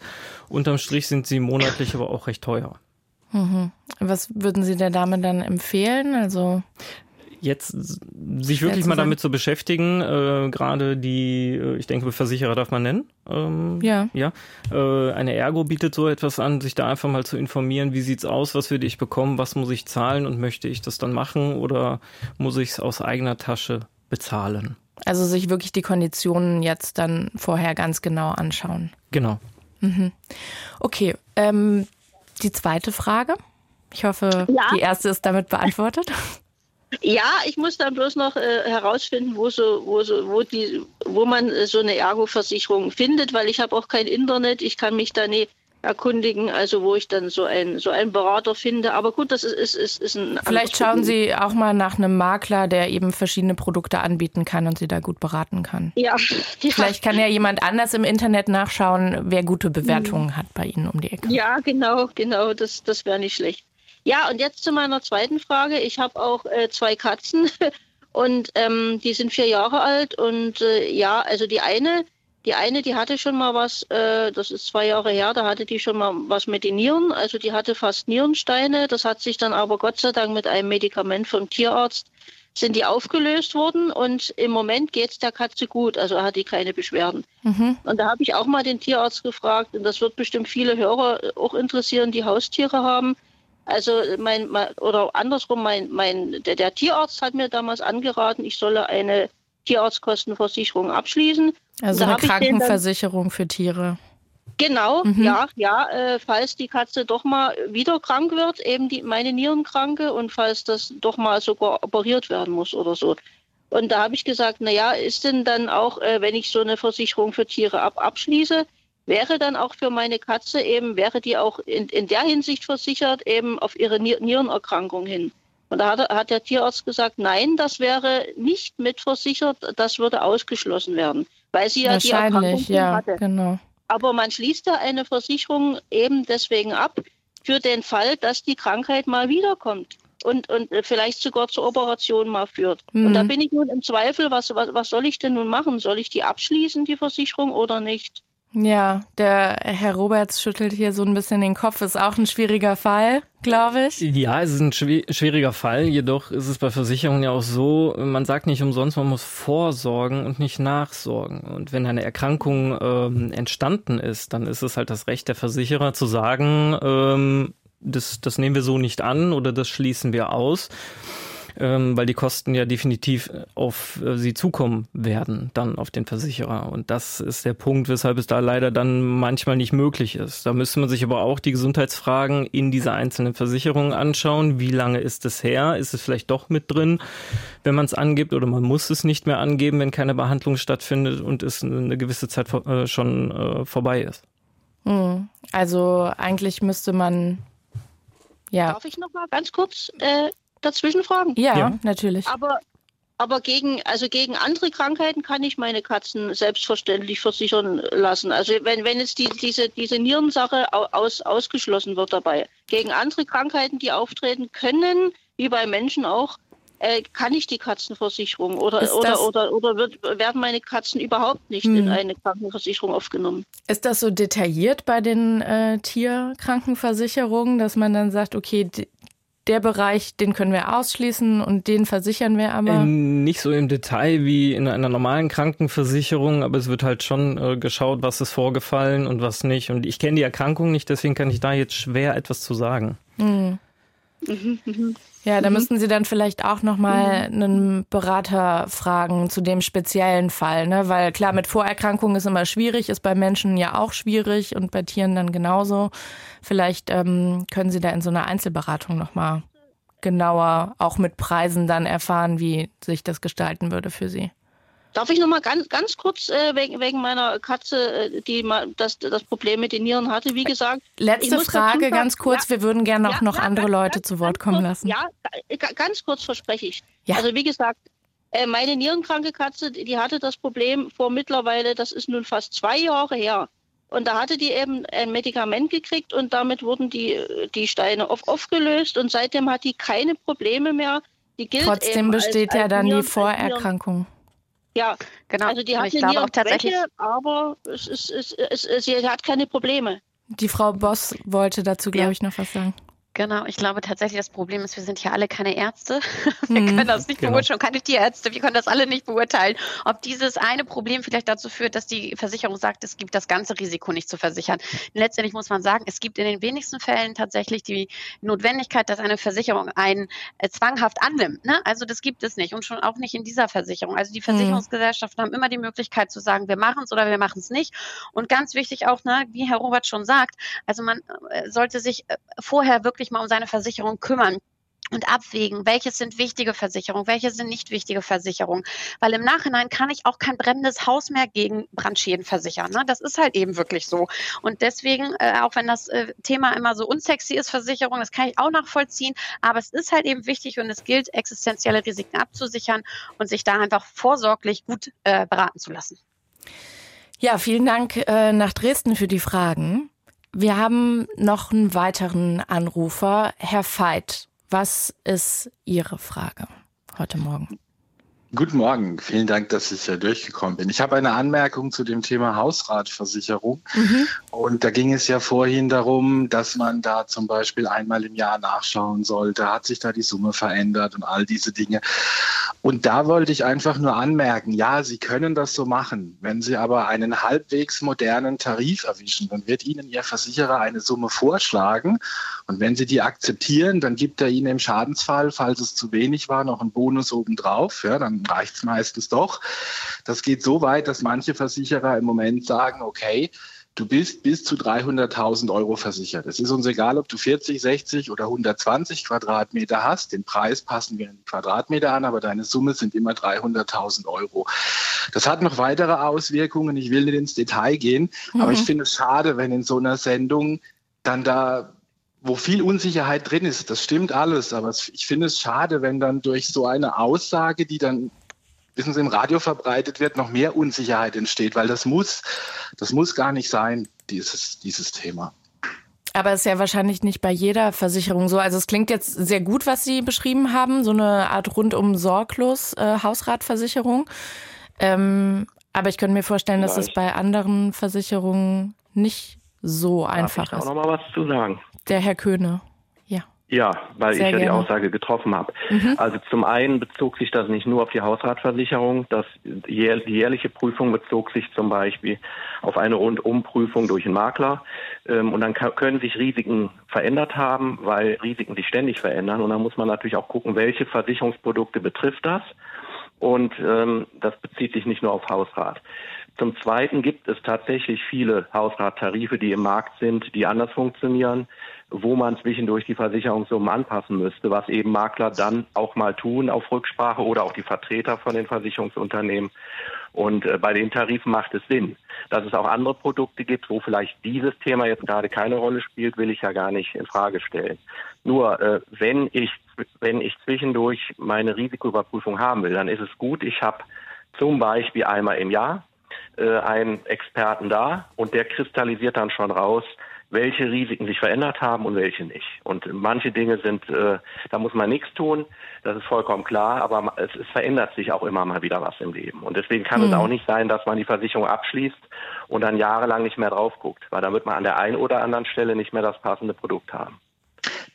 Unterm Strich sind sie monatlich aber auch recht teuer. Mhm. Was würden Sie der Dame dann empfehlen? Also jetzt sich wirklich mal damit zu beschäftigen, äh, gerade die, äh, ich denke, Versicherer darf man nennen. Ähm, ja. Ja. Äh, eine Ergo bietet so etwas an, sich da einfach mal zu informieren, wie sieht's aus, was würde ich bekommen, was muss ich zahlen und möchte ich das dann machen oder muss ich es aus eigener Tasche bezahlen? Also sich wirklich die Konditionen jetzt dann vorher ganz genau anschauen. Genau. Mhm. Okay. Ähm, die zweite Frage. Ich hoffe, ja. die erste ist damit beantwortet. Ja, ich muss dann bloß noch äh, herausfinden, wo so, wo so, wo die, wo man äh, so eine Ergo-Versicherung findet, weil ich habe auch kein Internet, ich kann mich da nie erkundigen, also wo ich dann so einen so einen Berater finde. Aber gut, das ist, ist, ist, ist ein. Vielleicht schauen Sie auch mal nach einem Makler, der eben verschiedene Produkte anbieten kann und Sie da gut beraten kann. Ja. ja. <laughs> Vielleicht kann ja jemand anders im Internet nachschauen, wer gute Bewertungen hm. hat bei Ihnen um die Ecke. Ja, genau, genau, das, das wäre nicht schlecht. Ja, und jetzt zu meiner zweiten Frage. Ich habe auch äh, zwei Katzen <laughs> und ähm, die sind vier Jahre alt. Und äh, ja, also die eine, die eine, die hatte schon mal was, äh, das ist zwei Jahre her, da hatte die schon mal was mit den Nieren. Also die hatte fast Nierensteine. Das hat sich dann aber Gott sei Dank mit einem Medikament vom Tierarzt sind die aufgelöst worden und im Moment geht es der Katze gut, also hat die keine Beschwerden. Mhm. Und da habe ich auch mal den Tierarzt gefragt, und das wird bestimmt viele Hörer auch interessieren, die Haustiere haben. Also mein, oder andersrum, mein, mein, der, der Tierarzt hat mir damals angeraten, ich solle eine Tierarztkostenversicherung abschließen. Also eine Krankenversicherung für Tiere. Genau, mhm. ja, ja, äh, falls die Katze doch mal wieder krank wird, eben die, meine Nierenkranke und falls das doch mal sogar operiert werden muss oder so. Und da habe ich gesagt, na ja, ist denn dann auch, äh, wenn ich so eine Versicherung für Tiere ab, abschließe, wäre dann auch für meine Katze eben, wäre die auch in, in der Hinsicht versichert, eben auf ihre Nierenerkrankung hin. Und da hat, hat der Tierarzt gesagt, nein, das wäre nicht mitversichert, das würde ausgeschlossen werden, weil sie ja die Erkrankung ja, hatte. Genau. aber man schließt da eine Versicherung eben deswegen ab, für den Fall, dass die Krankheit mal wiederkommt und, und vielleicht sogar zur Operation mal führt. Mhm. Und da mhm. bin ich nun im Zweifel, was, was, was soll ich denn nun machen? Soll ich die abschließen, die Versicherung, oder nicht? Ja, der Herr Roberts schüttelt hier so ein bisschen den Kopf. Ist auch ein schwieriger Fall, glaube ich. Ja, es ist ein schwieriger Fall. Jedoch ist es bei Versicherungen ja auch so, man sagt nicht umsonst, man muss vorsorgen und nicht nachsorgen. Und wenn eine Erkrankung ähm, entstanden ist, dann ist es halt das Recht der Versicherer zu sagen, ähm, das, das nehmen wir so nicht an oder das schließen wir aus ähm, weil die Kosten ja definitiv auf äh, sie zukommen werden, dann auf den Versicherer. Und das ist der Punkt, weshalb es da leider dann manchmal nicht möglich ist. Da müsste man sich aber auch die Gesundheitsfragen in dieser einzelnen Versicherung anschauen. Wie lange ist es her? Ist es vielleicht doch mit drin, wenn man es angibt oder man muss es nicht mehr angeben, wenn keine Behandlung stattfindet und es eine gewisse Zeit äh, schon äh, vorbei ist? Hm. Also eigentlich müsste man ja. Darf ich noch mal ganz kurz äh, dazwischen fragen? Ja, ja, natürlich. Aber, aber gegen, also gegen andere Krankheiten kann ich meine Katzen selbstverständlich versichern lassen. Also wenn, wenn jetzt die, diese, diese Nierensache aus, ausgeschlossen wird dabei. Gegen andere Krankheiten, die auftreten können, wie bei Menschen auch, äh, kann ich die Katzenversicherung oder, oder, oder, oder wird, werden meine Katzen überhaupt nicht hm. in eine Krankenversicherung aufgenommen? Ist das so detailliert bei den äh, Tierkrankenversicherungen, dass man dann sagt, okay, der Bereich, den können wir ausschließen und den versichern wir aber? Nicht so im Detail wie in einer normalen Krankenversicherung, aber es wird halt schon äh, geschaut, was ist vorgefallen und was nicht. Und ich kenne die Erkrankung nicht, deswegen kann ich da jetzt schwer etwas zu sagen. Mhm. Ja, da mhm. müssten Sie dann vielleicht auch nochmal mhm. einen Berater fragen zu dem speziellen Fall, ne? Weil klar, mit Vorerkrankungen ist immer schwierig, ist bei Menschen ja auch schwierig und bei Tieren dann genauso. Vielleicht ähm, können Sie da in so einer Einzelberatung nochmal genauer auch mit Preisen dann erfahren, wie sich das gestalten würde für Sie. Darf ich noch mal ganz, ganz kurz äh, wegen, wegen meiner Katze, äh, die mal das, das Problem mit den Nieren hatte, wie gesagt. Letzte Frage, ganz kurz. Ja, wir würden gerne auch ja, noch ja, andere Leute zu Wort kommen kurz, lassen. Ja, ganz kurz verspreche ich. Also wie gesagt, äh, meine nierenkranke Katze, die hatte das Problem vor mittlerweile, das ist nun fast zwei Jahre her. Und da hatte die eben ein Medikament gekriegt und damit wurden die, die Steine auf, aufgelöst und seitdem hat die keine Probleme mehr. Die gilt Trotzdem besteht als, ja dann Nieren, die Vorerkrankung. Ja, genau. Also die hat ich glaube auch tatsächlich, Schwäche, aber es ist, es, es, es, sie hat keine Probleme. Die Frau Boss wollte dazu, glaube ja. ich, noch was sagen. Genau, ich glaube tatsächlich, das Problem ist, wir sind ja alle keine Ärzte. <laughs> Wir mhm. können das nicht genau. beurteilen, keine Tierärzte, wir können das alle nicht beurteilen. Ob dieses eine Problem vielleicht dazu führt, dass die Versicherung sagt, es gibt das ganze Risiko nicht zu versichern. Letztendlich muss man sagen, es gibt in den wenigsten Fällen tatsächlich die Notwendigkeit, dass eine Versicherung einen äh, zwanghaft annimmt. Ne? Also das gibt es nicht und schon auch nicht in dieser Versicherung. Also die mhm. Versicherungsgesellschaften mhm. haben immer die Möglichkeit zu sagen, wir machen es oder wir machen es nicht. Und ganz wichtig auch, ne, wie Herr Robert schon sagt, also man äh, sollte sich äh, vorher wirklich wirklich mal um seine Versicherung kümmern und abwägen, welches sind wichtige Versicherungen, welche sind nicht wichtige Versicherungen. Weil im Nachhinein kann ich auch kein brennendes Haus mehr gegen Brandschäden versichern. Ne? Das ist halt eben wirklich so. Und deswegen, äh, auch wenn das äh, Thema immer so unsexy ist, Versicherung, das kann ich auch nachvollziehen. Aber es ist halt eben wichtig und es gilt, existenzielle Risiken abzusichern und sich da einfach vorsorglich gut äh, beraten zu lassen. Ja, vielen Dank äh, nach Dresden für die Fragen. Wir haben noch einen weiteren Anrufer. Herr Veit, was ist Ihre Frage heute Morgen? Guten Morgen, vielen Dank, dass ich äh, durchgekommen bin. Ich habe eine Anmerkung zu dem Thema Hausratversicherung. Mhm. Und da ging es ja vorhin darum, dass man da zum Beispiel einmal im Jahr nachschauen sollte. Hat sich da die Summe verändert und all diese Dinge. Und da wollte ich einfach nur anmerken, ja, Sie können das so machen. Wenn Sie aber einen halbwegs modernen Tarif erwischen, dann wird Ihnen Ihr Versicherer eine Summe vorschlagen. Und wenn Sie die akzeptieren, dann gibt er Ihnen im Schadensfall, falls es zu wenig war, noch einen Bonus obendrauf. Ja, dann reicht es meistens doch. Das geht so weit, dass manche Versicherer im Moment sagen, okay, du bist bis zu 300.000 Euro versichert. Es ist uns egal, ob du 40, 60 oder 120 Quadratmeter hast. Den Preis passen wir in Quadratmeter an, aber deine Summe sind immer 300.000 Euro. Das hat noch weitere Auswirkungen. Ich will nicht ins Detail gehen, mhm. aber ich mhm. finde es schade, wenn in so einer Sendung dann da wo viel Unsicherheit drin ist. Das stimmt alles, aber ich finde es schade, wenn dann durch so eine Aussage, die dann wissen Sie, im Radio verbreitet wird, noch mehr Unsicherheit entsteht, weil das muss, das muss gar nicht sein, dieses, dieses Thema. Aber es ist ja wahrscheinlich nicht bei jeder Versicherung so. Also es klingt jetzt sehr gut, was Sie beschrieben haben, so eine Art rundum sorglos äh, Hausratversicherung. Ähm, aber ich könnte mir vorstellen, dass es bei anderen Versicherungen nicht so Darf einfach ich da ist. auch noch mal was zu sagen? Der Herr Köhne. Ja, weil Sehr ich ja die. Aussage getroffen habe. Mhm. Also zum einen bezog sich das nicht nur auf die Hausratversicherung, das die jährliche Prüfung bezog sich zum Beispiel auf eine Rundumprüfung durch einen Makler. Ähm, Und dann können sich Risiken verändert haben, weil Risiken sich ständig verändern. Und dann muss man natürlich auch gucken, welche Versicherungsprodukte betrifft das. Und ähm, das bezieht sich nicht nur auf Hausrat. Zum Zweiten gibt es tatsächlich viele Hausrattarife, die im Markt sind, die anders funktionieren, wo man zwischendurch die Versicherungssummen anpassen müsste, was eben Makler dann auch mal tun auf Rücksprache oder auch die Vertreter von den Versicherungsunternehmen. Und äh, bei den Tarifen macht es Sinn. Dass es auch andere Produkte gibt, wo vielleicht dieses Thema jetzt gerade keine Rolle spielt, will ich ja gar nicht in Frage stellen. Nur äh, wenn ich wenn ich zwischendurch meine Risikoüberprüfung haben will, dann ist es gut, ich habe zum Beispiel einmal im Jahr äh, einen Experten da und der kristallisiert dann schon raus, welche Risiken sich verändert haben und welche nicht. Und manche Dinge sind, äh, da muss man nichts tun, das ist vollkommen klar, aber es, es verändert sich auch immer mal wieder was im Leben. Und deswegen kann es Hm. auch nicht sein, dass man die Versicherung abschließt und dann jahrelang nicht mehr drauf guckt, weil dann wird man an der einen oder anderen Stelle nicht mehr das passende Produkt haben.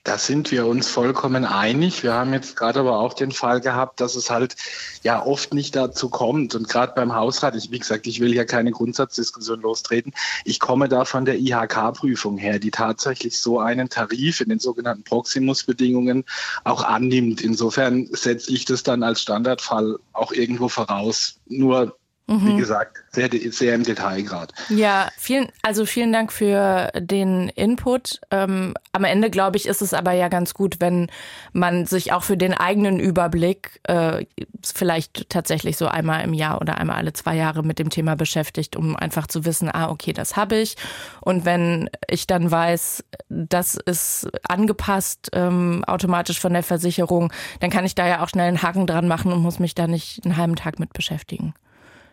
Da sind wir uns vollkommen einig. Wir haben jetzt gerade aber auch den Fall gehabt, dass es halt ja oft nicht dazu kommt. Und gerade beim Hausrat, ich, wie gesagt, ich will hier keine Grundsatzdiskussion lostreten. Ich komme da von der IHK-Prüfung her, die tatsächlich so einen Tarif in den sogenannten Proximus-Bedingungen auch annimmt. Insofern setze ich das dann als Standardfall auch irgendwo voraus. Nur, wie Mhm. gesagt, sehr, sehr im Detail gerade. Ja, vielen, also vielen Dank für den Input. Ähm, am Ende, glaube ich, ist es aber ja ganz gut, wenn man sich auch für den eigenen Überblick äh, vielleicht tatsächlich so einmal im Jahr oder einmal alle zwei Jahre mit dem Thema beschäftigt, um einfach zu wissen, ah, okay, das habe ich. Und wenn ich dann weiß, das ist angepasst ähm, automatisch von der Versicherung, dann kann ich da ja auch schnell einen Haken dran machen und muss mich da nicht einen halben Tag mit beschäftigen,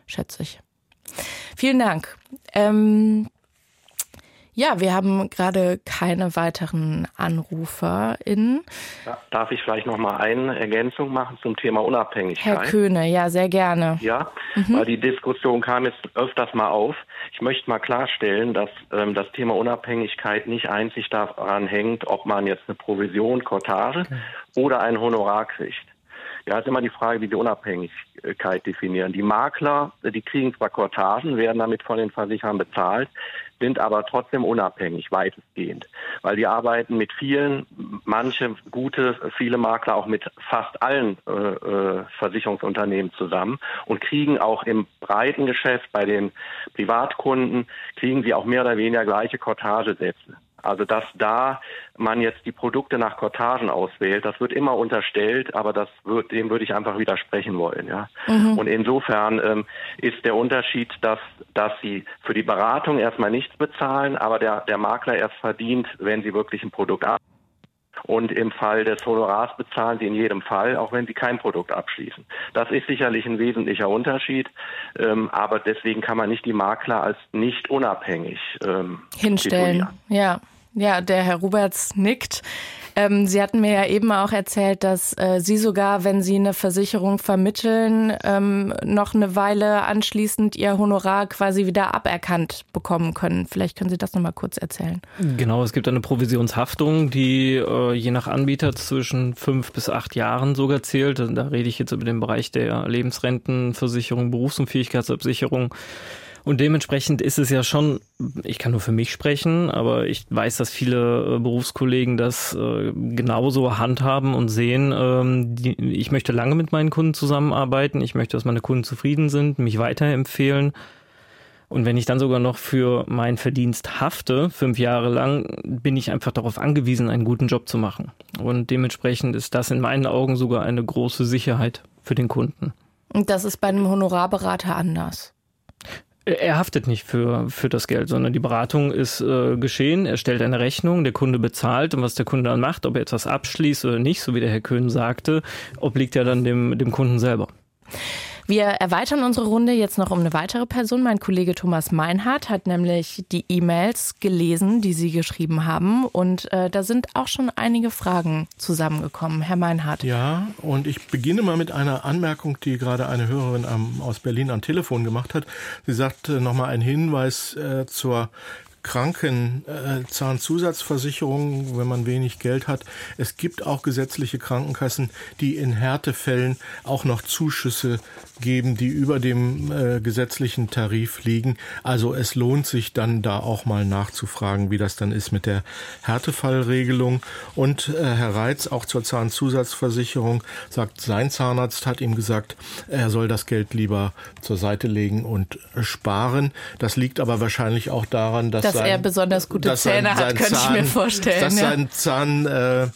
schätze ich. Vielen Dank. Ähm, ja, wir haben gerade keine weiteren AnruferInnen. Da- Darf ich vielleicht noch mal eine Ergänzung machen zum Thema Unabhängigkeit? Herr Köhne, ja, sehr gerne. Ja, Mhm. weil die Diskussion kam jetzt öfters mal auf. Ich möchte mal klarstellen, dass ähm, das Thema Unabhängigkeit nicht einzig daran hängt, ob man jetzt eine Provision, Cottage oder ein Honorar kriegt. Ja, ist immer die Frage, wie die Unabhängigkeit definieren. Die Makler, die kriegen zwar Cortagen, werden damit von den Versicherern bezahlt, sind aber trotzdem unabhängig, weitestgehend. Weil die arbeiten mit vielen, manche gute, viele Makler auch mit fast allen äh, äh, Versicherungsunternehmen zusammen und kriegen auch im breiten Geschäft bei den Privatkunden, kriegen sie auch mehr oder weniger gleiche Cortagesätze. Also dass da man jetzt die Produkte nach Cortagen auswählt, das wird immer unterstellt, aber das wird, dem würde ich einfach widersprechen wollen. Ja. Mhm. Und insofern ähm, ist der Unterschied, dass, dass sie für die Beratung erstmal nichts bezahlen, aber der, der Makler erst verdient, wenn sie wirklich ein Produkt ab. Und im Fall des Honorars bezahlen sie in jedem Fall, auch wenn sie kein Produkt abschließen. Das ist sicherlich ein wesentlicher Unterschied, ähm, aber deswegen kann man nicht die Makler als nicht unabhängig ähm, hinstellen. titulieren. Ja, ja, der Herr Ruberts nickt. Ähm, Sie hatten mir ja eben auch erzählt, dass äh, Sie sogar, wenn Sie eine Versicherung vermitteln, ähm, noch eine Weile anschließend Ihr Honorar quasi wieder aberkannt bekommen können. Vielleicht können Sie das noch mal kurz erzählen. Genau, es gibt eine Provisionshaftung, die äh, je nach Anbieter zwischen fünf bis acht Jahren sogar zählt. Da rede ich jetzt über den Bereich der Lebensrentenversicherung, Berufsunfähigkeitsabsicherung. Und dementsprechend ist es ja schon, ich kann nur für mich sprechen, aber ich weiß, dass viele äh, Berufskollegen das äh, genauso handhaben und sehen, ähm, ich möchte lange mit meinen Kunden zusammenarbeiten, ich möchte, dass meine Kunden zufrieden sind, mich weiterempfehlen. Und wenn ich dann sogar noch für meinen Verdienst hafte, fünf Jahre lang, bin ich einfach darauf angewiesen, einen guten Job zu machen. Und dementsprechend ist das in meinen Augen sogar eine große Sicherheit für den Kunden. Und das ist bei einem Honorarberater anders. Er haftet nicht für, für das Geld, sondern die Beratung ist äh, geschehen. Er stellt eine Rechnung, der Kunde bezahlt und was der Kunde dann macht, ob er etwas abschließt oder nicht, so wie der Herr Köhn sagte, obliegt ja dann dem, dem Kunden selber. Wir erweitern unsere Runde jetzt noch um eine weitere Person. Mein Kollege Thomas Meinhardt hat nämlich die E-Mails gelesen, die Sie geschrieben haben. Und äh, da sind auch schon einige Fragen zusammengekommen. Herr Meinhardt. Ja, und ich beginne mal mit einer Anmerkung, die gerade eine Hörerin am, aus Berlin am Telefon gemacht hat. Sie sagt äh, nochmal einen Hinweis äh, zur Krankenzahnzusatzversicherung, wenn man wenig Geld hat. Es gibt auch gesetzliche Krankenkassen, die in Härtefällen auch noch Zuschüsse geben, die über dem äh, gesetzlichen Tarif liegen. Also es lohnt sich dann da auch mal nachzufragen, wie das dann ist mit der Härtefallregelung. Und äh, Herr Reitz, auch zur Zahnzusatzversicherung, sagt, sein Zahnarzt hat ihm gesagt, er soll das Geld lieber zur Seite legen und sparen. Das liegt aber wahrscheinlich auch daran, dass, dass sein, er besonders gute Zähne hat, könnte Zahn, ich mir vorstellen. Dass ja. sein Zahn äh,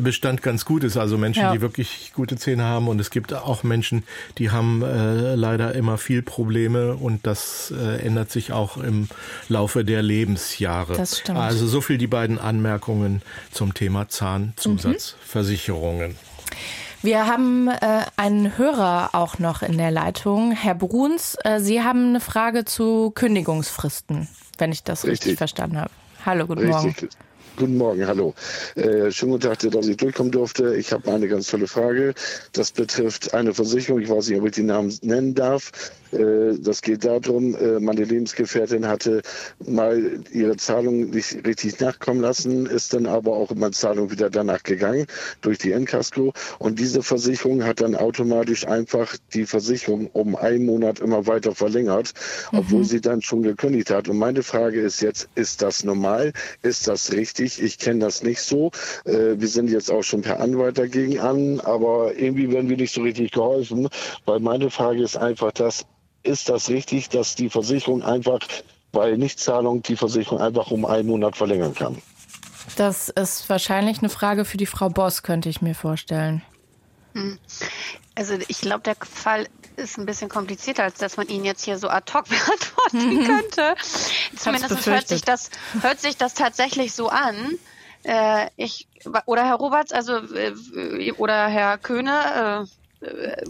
Bestand ganz gut ist. Also Menschen, ja. die wirklich gute Zähne haben. Und es gibt auch Menschen, die haben äh, leider immer viel Probleme und das äh, ändert sich auch im Laufe der Lebensjahre. Das stimmt. Also so viel die beiden Anmerkungen zum Thema Zahnzusatzversicherungen. Mhm. Wir haben äh, einen Hörer auch noch in der Leitung. Herr Bruns, äh, Sie haben eine Frage zu Kündigungsfristen, wenn ich das richtig, richtig verstanden habe. Hallo, guten richtig. Morgen. Guten Morgen, hallo. Äh, schönen guten Tag, dass ich durchkommen durfte. Ich habe eine ganz tolle Frage. Das betrifft eine Versicherung. Ich weiß nicht, ob ich die Namen nennen darf. Äh, das geht darum, äh, meine Lebensgefährtin hatte mal ihre Zahlung nicht richtig nachkommen lassen, ist dann aber auch immer Zahlung wieder danach gegangen durch die Encasco. Und diese Versicherung hat dann automatisch einfach die Versicherung um einen Monat immer weiter verlängert, obwohl mhm. sie dann schon gekündigt hat. Und meine Frage ist jetzt, ist das normal? Ist das richtig? Ich kenne das nicht so. Äh, wir sind jetzt auch schon per Anwalt dagegen an, aber irgendwie werden wir nicht so richtig geholfen, weil meine Frage ist einfach, dass ist das richtig, dass die Versicherung einfach bei Nichtzahlung die Versicherung einfach um einen Monat verlängern kann? Das ist wahrscheinlich eine Frage für die Frau Boss, könnte ich mir vorstellen. Hm. Also ich glaube, der Fall ist ein bisschen komplizierter, als dass man ihn jetzt hier so ad hoc <laughs> beantworten mhm. könnte. Zumindest hört sich, das, hört sich das tatsächlich so an. Äh, ich, oder Herr Roberts, also äh, oder Herr Köhne, äh,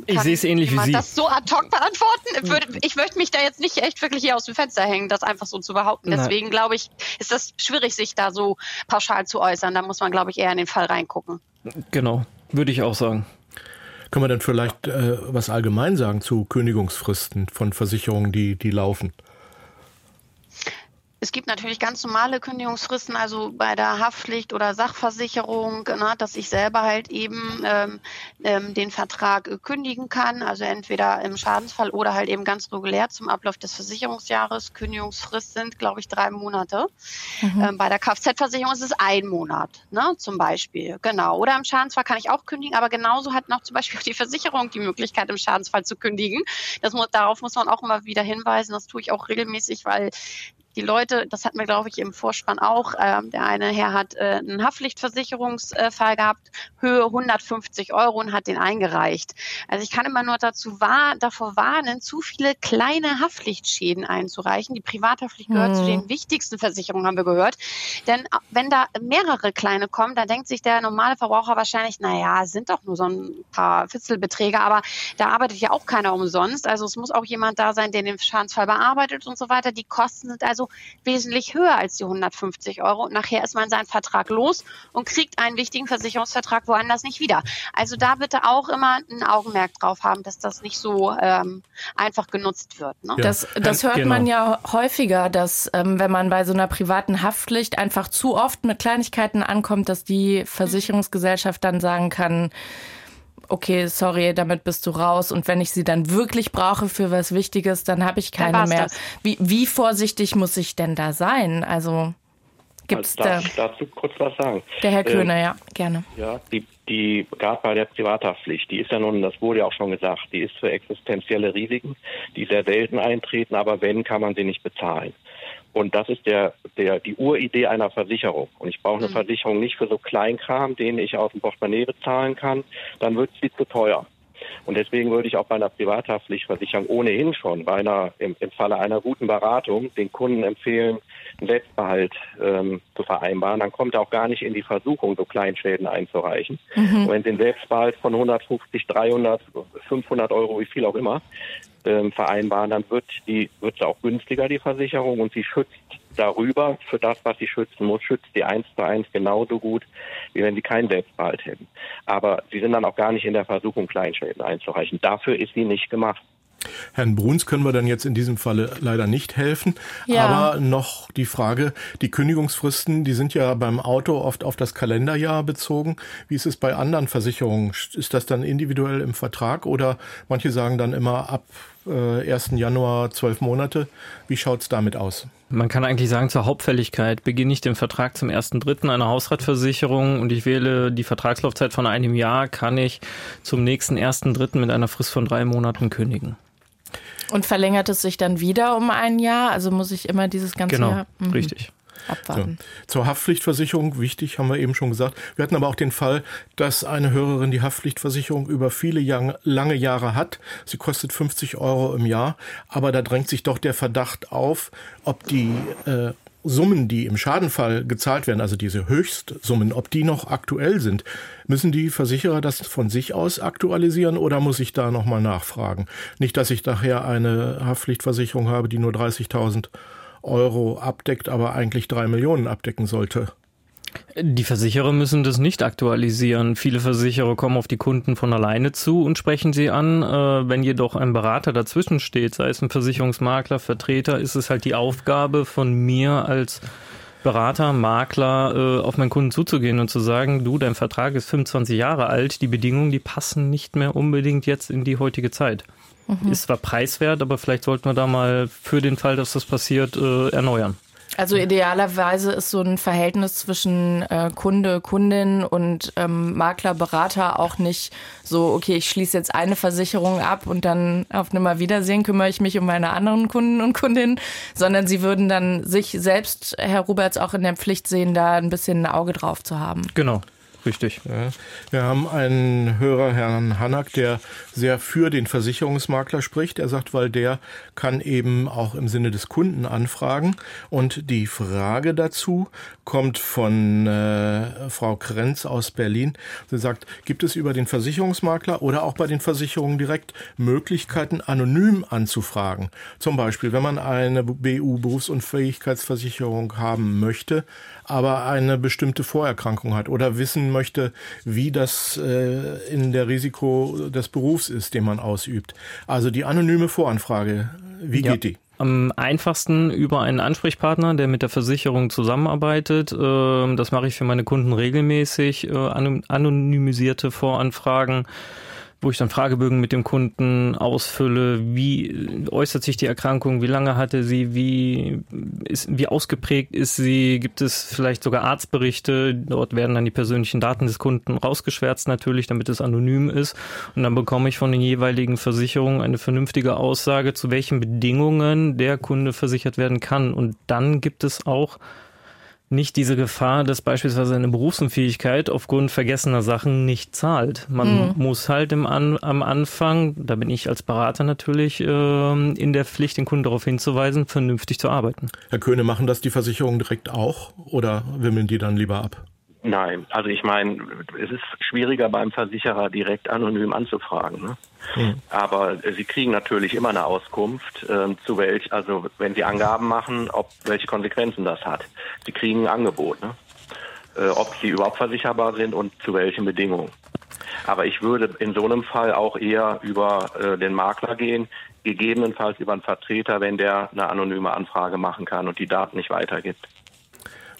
ich sehe es ähnlich wie Sie. das so ad hoc beantworten? Würde, ich möchte mich da jetzt nicht echt wirklich hier aus dem Fenster hängen, das einfach so zu behaupten. Deswegen glaube ich, ist das schwierig, sich da so pauschal zu äußern. Da muss man, glaube ich, eher in den Fall reingucken. Genau, würde ich auch sagen. Können wir dann vielleicht äh, was allgemein sagen zu Kündigungsfristen von Versicherungen, die, die laufen? Es gibt natürlich ganz normale Kündigungsfristen, also bei der Haftpflicht oder Sachversicherung, ne, dass ich selber halt eben ähm, ähm, den Vertrag kündigen kann, also entweder im Schadensfall oder halt eben ganz regulär zum Ablauf des Versicherungsjahres. Kündigungsfrist sind, glaube ich, drei Monate. Mhm. Ähm, bei der Kfz-Versicherung ist es ein Monat, ne, zum Beispiel. Genau. Oder im Schadensfall kann ich auch kündigen, aber genauso hat noch zum Beispiel auch die Versicherung die Möglichkeit, im Schadensfall zu kündigen. Das muss, darauf muss man auch immer wieder hinweisen. Das tue ich auch regelmäßig, weil die Leute, das hatten wir, glaube ich, im Vorspann auch, ähm, der eine Herr hat äh, einen Haftpflichtversicherungsfall gehabt, Höhe 150 Euro und hat den eingereicht. Also ich kann immer nur dazu wahr, davor warnen, zu viele kleine Haftpflichtschäden einzureichen. Die Privathaftpflicht gehört hm. zu den wichtigsten Versicherungen, haben wir gehört. Denn äh, wenn da mehrere kleine kommen, dann denkt sich der normale Verbraucher wahrscheinlich, naja, sind doch nur so ein paar Fitzelbeträge, aber da arbeitet ja auch keiner umsonst. Also es muss auch jemand da sein, der den Schadensfall bearbeitet und so weiter. Die Kosten sind also wesentlich höher als die 150 Euro. Und nachher ist man seinen Vertrag los und kriegt einen wichtigen Versicherungsvertrag woanders nicht wieder. Also da bitte auch immer ein Augenmerk drauf haben, dass das nicht so ähm, einfach genutzt wird. Ne? Ja. Das, das hört genau. man ja häufiger, dass ähm, wenn man bei so einer privaten Haftpflicht einfach zu oft mit Kleinigkeiten ankommt, dass die Versicherungsgesellschaft dann sagen kann, okay, sorry, damit bist du raus. Und wenn ich sie dann wirklich brauche für was Wichtiges, dann habe ich keine mehr. Wie, wie vorsichtig muss ich denn da sein? Also gibt's also darf da dazu kurz was sagen? Der Herr Köhner, ähm, ja, gerne. Ja, die, die gerade bei der Privathaftpflicht, die ist ja nun, das wurde ja auch schon gesagt, die ist für existenzielle Risiken, die sehr selten eintreten, aber wenn, kann man sie nicht bezahlen. Und das ist der, der, die Uridee einer Versicherung. Und ich brauche eine mhm. Versicherung nicht für so Kleinkram, den ich aus dem Portemonnaie bezahlen kann. Dann wird sie zu teuer. Und deswegen würde ich auch bei einer Privathaftpflichtversicherung ohnehin schon bei einer, im, im Falle einer guten Beratung den Kunden empfehlen, einen Selbstbehalt ähm, zu vereinbaren. Dann kommt er auch gar nicht in die Versuchung, so Kleinschäden einzureichen. Mhm. Und wenn Sie einen Selbstbehalt von 150, 300, 500 Euro, wie viel auch immer, ähm, vereinbaren, dann wird die wird auch günstiger die Versicherung und sie schützt darüber für das, was sie schützen muss, schützt die eins zu eins genauso gut, wie wenn sie keinen Selbstbehalt hätten. Aber sie sind dann auch gar nicht in der Versuchung, Kleinschäden einzureichen. Dafür ist sie nicht gemacht. Herrn Bruns können wir dann jetzt in diesem Falle leider nicht helfen. Ja. Aber noch die Frage, die Kündigungsfristen, die sind ja beim Auto oft auf das Kalenderjahr bezogen. Wie ist es bei anderen Versicherungen? Ist das dann individuell im Vertrag oder manche sagen dann immer ab äh, 1. Januar zwölf Monate? Wie schaut es damit aus? Man kann eigentlich sagen, zur Hauptfälligkeit beginne ich den Vertrag zum 1.3. einer Hausratversicherung und ich wähle die Vertragslaufzeit von einem Jahr, kann ich zum nächsten 1.3. mit einer Frist von drei Monaten kündigen. Und verlängert es sich dann wieder um ein Jahr? Also muss ich immer dieses ganze genau, Jahr. Mhm. Richtig. Abwarten. So. Zur Haftpflichtversicherung, wichtig, haben wir eben schon gesagt. Wir hatten aber auch den Fall, dass eine Hörerin die Haftpflichtversicherung über viele Jahr, lange Jahre hat. Sie kostet 50 Euro im Jahr, aber da drängt sich doch der Verdacht auf, ob die äh, Summen, die im Schadenfall gezahlt werden, also diese Höchstsummen, ob die noch aktuell sind. Müssen die Versicherer das von sich aus aktualisieren oder muss ich da nochmal nachfragen? Nicht, dass ich nachher eine Haftpflichtversicherung habe, die nur 30.000 Euro abdeckt, aber eigentlich drei Millionen abdecken sollte. Die Versicherer müssen das nicht aktualisieren. Viele Versicherer kommen auf die Kunden von alleine zu und sprechen sie an. Äh, wenn jedoch ein Berater dazwischen steht, sei es ein Versicherungsmakler, Vertreter, ist es halt die Aufgabe von mir als Berater, Makler äh, auf meinen Kunden zuzugehen und zu sagen, du, dein Vertrag ist 25 Jahre alt, die Bedingungen, die passen nicht mehr unbedingt jetzt in die heutige Zeit. Mhm. Ist zwar preiswert, aber vielleicht sollten wir da mal für den Fall, dass das passiert, äh, erneuern. Also idealerweise ist so ein Verhältnis zwischen äh, Kunde, Kundin und ähm, Makler, Berater auch nicht so, okay, ich schließe jetzt eine Versicherung ab und dann auf Nimmerwiedersehen kümmere ich mich um meine anderen Kunden und Kundinnen, sondern sie würden dann sich selbst, Herr Ruberts, auch in der Pflicht sehen, da ein bisschen ein Auge drauf zu haben. Genau. Richtig. Ja. Wir haben einen Hörer, Herrn Hanak, der sehr für den Versicherungsmakler spricht. Er sagt, weil der kann eben auch im Sinne des Kunden anfragen. Und die Frage dazu kommt von äh, Frau Krenz aus Berlin. Sie sagt, gibt es über den Versicherungsmakler oder auch bei den Versicherungen direkt Möglichkeiten, anonym anzufragen? Zum Beispiel, wenn man eine BU Berufsunfähigkeitsversicherung haben möchte, aber eine bestimmte Vorerkrankung hat oder wissen möchte, wie das äh, in der Risiko des Berufs ist, den man ausübt. Also die anonyme Voranfrage, wie ja. geht die? Am einfachsten über einen Ansprechpartner, der mit der Versicherung zusammenarbeitet. Ähm, das mache ich für meine Kunden regelmäßig. Äh, anonymisierte Voranfragen wo ich dann Fragebögen mit dem Kunden ausfülle, wie äußert sich die Erkrankung, wie lange hatte sie, wie, ist, wie ausgeprägt ist sie, gibt es vielleicht sogar Arztberichte, dort werden dann die persönlichen Daten des Kunden rausgeschwärzt natürlich, damit es anonym ist. Und dann bekomme ich von den jeweiligen Versicherungen eine vernünftige Aussage, zu welchen Bedingungen der Kunde versichert werden kann. Und dann gibt es auch nicht diese Gefahr, dass beispielsweise eine Berufsunfähigkeit aufgrund vergessener Sachen nicht zahlt. Man mhm. muss halt im An am Anfang, da bin ich als Berater natürlich äh, in der Pflicht, den Kunden darauf hinzuweisen, vernünftig zu arbeiten. Herr Köhne, machen das die Versicherungen direkt auch oder wimmeln die dann lieber ab? Nein, also ich meine, es ist schwieriger beim Versicherer direkt anonym anzufragen. Ne? Mhm. Aber sie kriegen natürlich immer eine Auskunft, äh, zu welch, also wenn sie Angaben machen, ob welche Konsequenzen das hat. Sie kriegen ein Angebot, ne? äh, ob sie überhaupt versicherbar sind und zu welchen Bedingungen. Aber ich würde in so einem Fall auch eher über äh, den Makler gehen, gegebenenfalls über einen Vertreter, wenn der eine anonyme Anfrage machen kann und die Daten nicht weitergibt.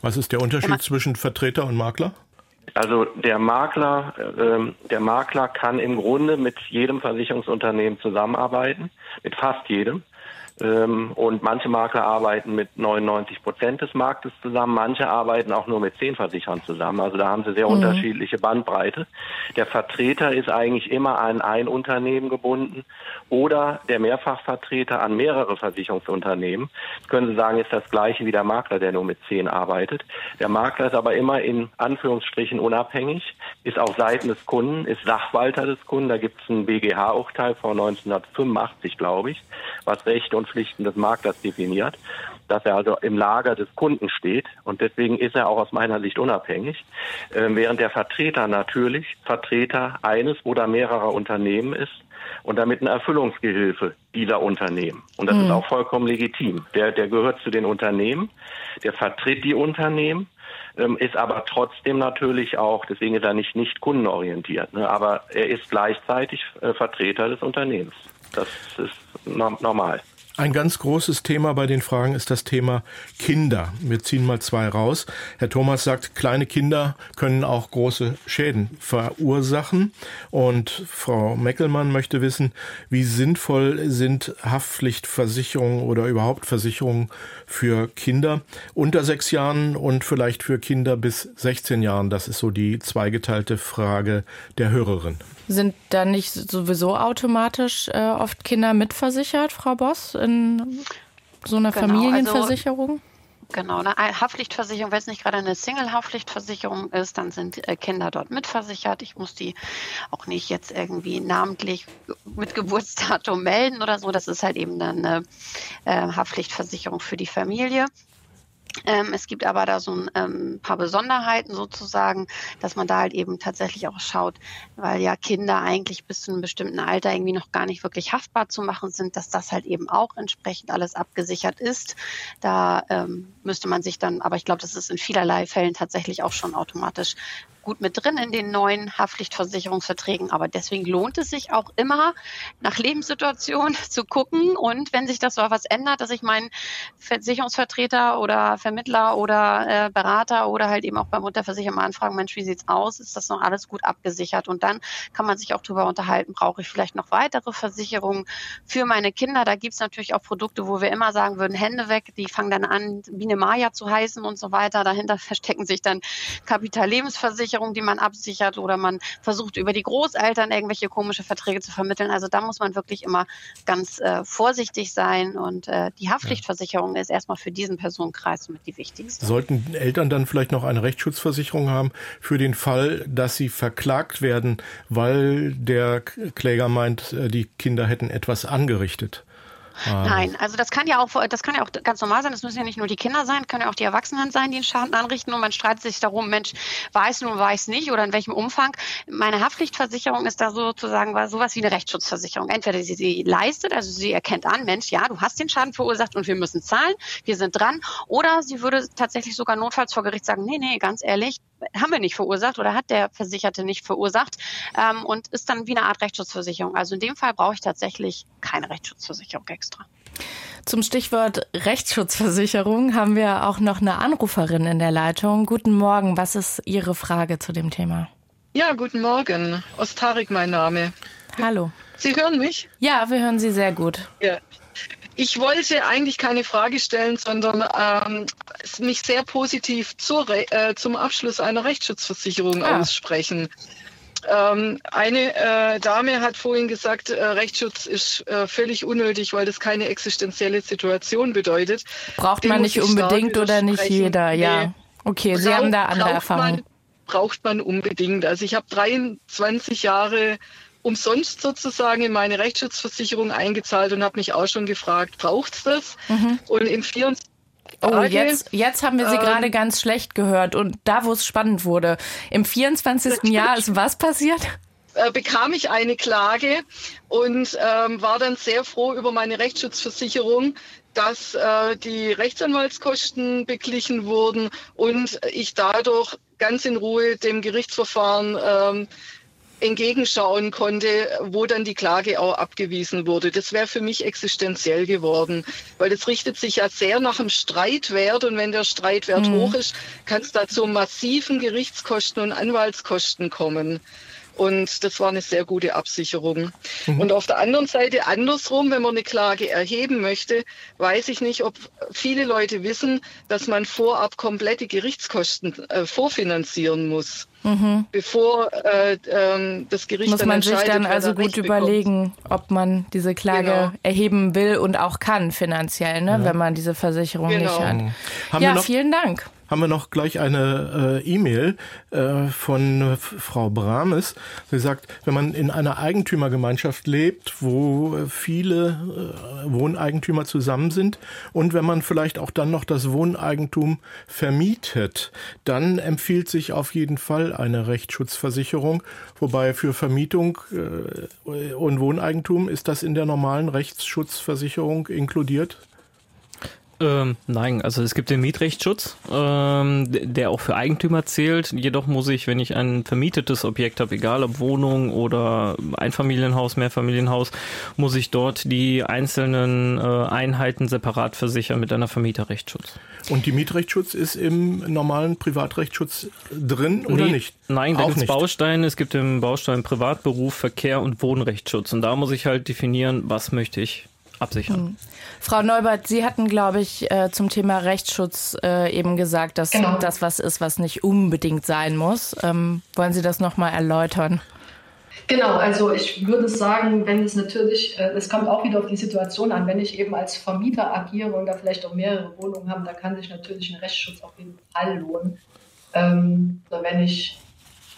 Was ist der Unterschied zwischen Vertreter und Makler? Also der Makler, äh, der Makler kann im Grunde mit jedem Versicherungsunternehmen zusammenarbeiten, mit fast jedem. Ähm, und manche Makler arbeiten mit 99 Prozent des Marktes zusammen, manche arbeiten auch nur mit zehn Versicherern zusammen. Also da haben sie sehr mhm. unterschiedliche Bandbreite. Der Vertreter ist eigentlich immer an ein Unternehmen gebunden oder der Mehrfachvertreter an mehrere Versicherungsunternehmen. Das können Sie sagen, ist das gleiche wie der Makler, der nur mit zehn arbeitet. Der Makler ist aber immer in Anführungsstrichen unabhängig, ist auf Seiten des Kunden, ist Sachwalter des Kunden. Da gibt es ein BGH-Urteil von 1985, glaube ich, was Recht und Pflichten des Maklers definiert, dass er also im Lager des Kunden steht und deswegen ist er auch aus meiner Sicht unabhängig, äh, während der Vertreter natürlich Vertreter eines oder mehrerer Unternehmen ist und damit eine Erfüllungsgehilfe dieser Unternehmen. Und das mhm. ist auch vollkommen legitim. Der, der gehört zu den Unternehmen, der vertritt die Unternehmen, ähm, ist aber trotzdem natürlich auch, deswegen ist er nicht, nicht kundenorientiert, ne, aber er ist gleichzeitig äh, Vertreter des Unternehmens. Das ist no normal. Ein ganz großes Thema bei den Fragen ist das Thema Kinder. Wir ziehen mal zwei raus. Herr Thomas sagt, kleine Kinder können auch große Schäden verursachen. Und Frau Meckelmann möchte wissen, wie sinnvoll sind Haftpflichtversicherungen oder überhaupt Versicherungen für Kinder unter sechs Jahren und vielleicht für Kinder bis 16 Jahren. Das ist so die zweigeteilte Frage der Hörerin. Sind da nicht sowieso automatisch äh, oft Kinder mitversichert, Frau Boss, in so einer genau, Familienversicherung? Also Genau, eine Haftpflichtversicherung, wenn es nicht gerade eine Single-Haftpflichtversicherung ist, dann sind äh, Kinder dort mitversichert. Ich muss die auch nicht jetzt irgendwie namentlich mit Geburtsdatum melden oder so. Das ist halt eben dann eine äh, Haftpflichtversicherung für die Familie. Ähm, es gibt aber da so ein ähm, paar Besonderheiten sozusagen, dass man da halt eben tatsächlich auch schaut, weil ja Kinder eigentlich bis zu einem bestimmten Alter irgendwie noch gar nicht wirklich haftbar zu machen sind, dass das halt eben auch entsprechend alles abgesichert ist. Da ähm, müsste man sich dann, aber ich glaube, das ist in vielerlei Fällen tatsächlich auch schon automatisch gut mit drin in den neuen Haftpflichtversicherungsverträgen. Aber deswegen lohnt es sich auch immer, nach Lebenssituation <laughs> zu gucken. Und wenn sich das so was ändert, dass ich meinen Versicherungsvertreter oder Vermittler oder äh, Berater oder halt eben auch beim Unterversicherer mal anfragen, Mensch, wie sieht's aus? Ist das noch alles gut abgesichert? Und dann kann man sich auch darüber unterhalten, brauche ich vielleicht noch weitere Versicherungen für meine Kinder? Da gibt's natürlich auch Produkte, wo wir immer sagen würden, Hände weg, die fangen dann an, Biene Maya zu heißen und so weiter. Dahinter verstecken sich dann Kapitallebensversicherungen Versicherung, die man absichert oder man versucht über die Großeltern irgendwelche komische Verträge zu vermitteln. Also da muss man wirklich immer ganz äh, vorsichtig sein und äh, die Haftpflichtversicherung ist erstmal für diesen Personenkreis mit die wichtigste. Sollten Eltern dann vielleicht noch eine Rechtsschutzversicherung haben für den Fall, dass sie verklagt werden, weil der Kläger meint, äh, die Kinder hätten etwas angerichtet? Ah. Nein, also das kann ja auch, das kann ja auch ganz normal sein. Das müssen ja nicht nur die Kinder sein, können ja auch die Erwachsenen sein, die einen Schaden anrichten und man streitet sich darum, Mensch, weiß nun, weiß nicht oder in welchem Umfang. Meine Haftpflichtversicherung ist da sozusagen war sowas wie eine Rechtsschutzversicherung. Entweder sie sie leistet, also sie erkennt an, Mensch, ja, du hast den Schaden verursacht und wir müssen zahlen, wir sind dran, oder sie würde tatsächlich sogar notfalls vor Gericht sagen, nee, nee, ganz ehrlich, haben wir nicht verursacht oder hat der Versicherte nicht verursacht ähm, und ist dann wie eine Art Rechtsschutzversicherung. Also in dem Fall brauche ich tatsächlich keine Rechtsschutzversicherung extra. Zum Stichwort Rechtsschutzversicherung haben wir auch noch eine Anruferin in der Leitung. Guten Morgen, was ist Ihre Frage zu dem Thema? Ja, guten Morgen. Ostarik mein Name. Hallo. Sie hören mich? Ja, wir hören Sie sehr gut. Ja. Ich wollte eigentlich keine Frage stellen, sondern ähm, mich sehr positiv zur, äh, zum Abschluss einer Rechtsschutzversicherung ah. aussprechen. Ähm, eine äh, Dame hat vorhin gesagt, äh, Rechtsschutz ist äh, völlig unnötig, weil das keine existenzielle Situation bedeutet. Braucht Dem man nicht unbedingt oder nicht jeder, ja. Nee. Okay, Sie haben da andere Erfahrungen. Braucht man unbedingt. Also ich habe 23 Jahre umsonst sozusagen in meine Rechtsschutzversicherung eingezahlt und habe mich auch schon gefragt, braucht es das? Mhm. Und in 24 Oh, jetzt, jetzt haben wir Sie ähm, gerade ganz schlecht gehört. Und da, wo es spannend wurde, im 24. Jahr ist was passiert? Äh, bekam ich eine Klage und ähm, war dann sehr froh über meine Rechtsschutzversicherung, dass äh, die Rechtsanwaltskosten beglichen wurden und ich dadurch ganz in Ruhe dem Gerichtsverfahren ähm, entgegenschauen konnte, wo dann die Klage auch abgewiesen wurde. Das wäre für mich existenziell geworden, weil das richtet sich ja sehr nach dem Streitwert und wenn der Streitwert mhm. hoch ist, kann es da zu massiven Gerichtskosten und Anwaltskosten kommen. Und das war eine sehr gute Absicherung. Mhm. Und auf der anderen Seite, andersrum, wenn man eine Klage erheben möchte, weiß ich nicht, ob viele Leute wissen, dass man vorab komplette Gerichtskosten äh, vorfinanzieren muss. Mhm. Bevor äh, ähm, das Gericht Muss dann man sich dann also gut Recht überlegen, ob man diese Klage Genau. erheben will und auch kann finanziell, ne, wenn man diese Versicherung Genau. nicht hat. Haben ja, wir noch- vielen Dank. Haben wir noch gleich eine äh, E-Mail äh, von äh, Frau Brames. Sie sagt, wenn man in einer Eigentümergemeinschaft lebt, wo viele äh, Wohneigentümer zusammen sind und wenn man vielleicht auch dann noch das Wohneigentum vermietet, dann empfiehlt sich auf jeden Fall eine Rechtsschutzversicherung. Wobei für Vermietung äh, und Wohneigentum ist das in der normalen Rechtsschutzversicherung inkludiert? Ähm, nein, also es gibt den Mietrechtsschutz, ähm, der auch für Eigentümer zählt. Jedoch muss ich, wenn ich ein vermietetes Objekt habe, egal ob Wohnung oder Einfamilienhaus, Mehrfamilienhaus, muss ich dort die einzelnen äh, Einheiten separat versichern mit einer Vermieterrechtsschutz. Und die Mietrechtsschutz ist im normalen Privatrechtsschutz drin oder Nee, nicht? Nein, da gibt es. Bausteine. Es gibt im Baustein Privatberuf, Verkehr und Wohnrechtsschutz. Und da muss ich halt definieren, was möchte ich absichern. Hm. Frau Neubert, Sie hatten, glaube ich, äh, zum Thema Rechtsschutz äh, eben gesagt, dass Genau. das was ist, was nicht unbedingt sein muss. Ähm, wollen Sie das nochmal erläutern? Genau, also ich würde sagen, wenn es natürlich, äh, es kommt auch wieder auf die Situation an, wenn ich eben als Vermieter agiere und da vielleicht auch mehrere Wohnungen habe, da kann sich natürlich ein Rechtsschutz auf jeden Fall lohnen. Ähm, oder wenn ich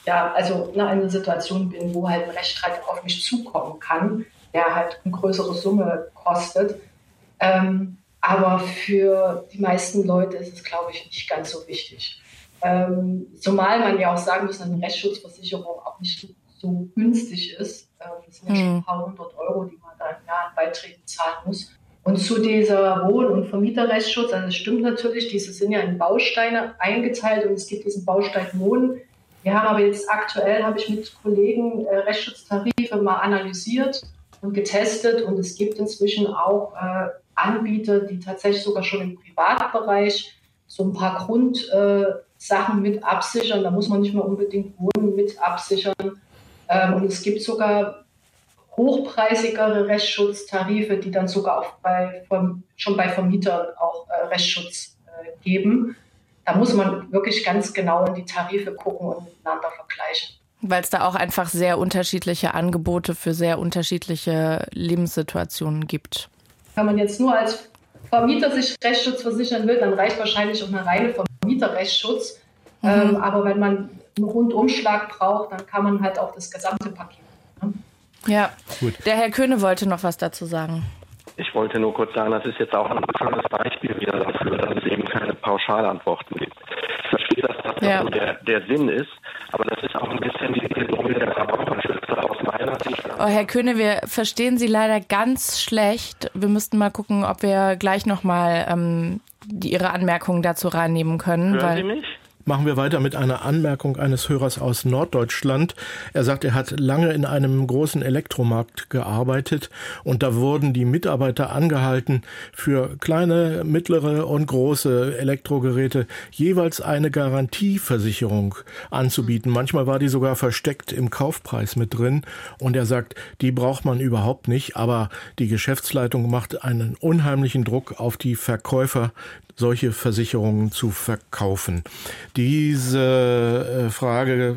ja, also in einer Situation bin, wo halt ein Rechtsstreit auf mich zukommen kann, der halt eine größere Summe kostet. Ähm, aber für die meisten Leute ist es, glaube ich, nicht ganz so wichtig. Ähm, zumal man ja auch sagen muss, dass eine Rechtsschutzversicherung auch nicht so günstig ist. Ähm, das sind ja schon Hm. ein paar hundert Euro, die man da im Jahr an Beiträgen zahlen muss. Und zu dieser Wohn- und Vermieterrechtsschutz, also es stimmt natürlich, diese sind ja in Bausteine eingeteilt und es gibt diesen Baustein Wohnen. Wir haben aber jetzt aktuell, habe ich mit Kollegen äh, Rechtsschutztarife mal analysiert und getestet und es gibt inzwischen auch äh, Anbieter, die tatsächlich sogar schon im Privatbereich so ein paar Grundsachen äh, mit absichern. Da muss man nicht mehr unbedingt Wohnen mit absichern. Ähm, und es gibt sogar hochpreisigere Rechtsschutztarife, die dann sogar auch bei, vom, schon bei Vermietern auch äh, Rechtsschutz äh, geben. Da muss man wirklich ganz genau in die Tarife gucken und miteinander vergleichen. Weil es da auch einfach sehr unterschiedliche Angebote für sehr unterschiedliche Lebenssituationen gibt. Wenn man jetzt nur als Vermieter sich Rechtsschutz versichern will, dann reicht wahrscheinlich auch eine reine Vermieterrechtsschutz. Mhm. Ähm, aber wenn man einen Rundumschlag braucht, dann kann man halt auch das gesamte Paket. Ne? Ja, Gut. der Herr Köhne wollte noch was dazu sagen. Ich wollte nur kurz sagen, das ist jetzt auch ein schönes Beispiel wieder dafür, dass es eben keine Pauschalantworten gibt. Ich verstehe, dass das Ja. so der, der Sinn ist, aber das ist auch ein bisschen die Rolle der Verbraucherschützer aus meiner Sicht. Oh, Herr Köhne, wir verstehen Sie leider ganz schlecht. Wir müssten mal gucken, ob wir gleich nochmal ähm, die, Ihre Anmerkungen dazu reinnehmen können. Hören Sie mich? Machen wir weiter mit einer Anmerkung eines Hörers aus Norddeutschland. Er sagt, er hat lange in einem großen Elektromarkt gearbeitet und da wurden die Mitarbeiter angehalten, für kleine, mittlere und große Elektrogeräte jeweils eine Garantieversicherung anzubieten. Manchmal war die sogar versteckt im Kaufpreis mit drin und er sagt, die braucht man überhaupt nicht, aber die Geschäftsleitung macht einen unheimlichen Druck auf die Verkäufer, solche Versicherungen zu verkaufen. Diese äh, Frage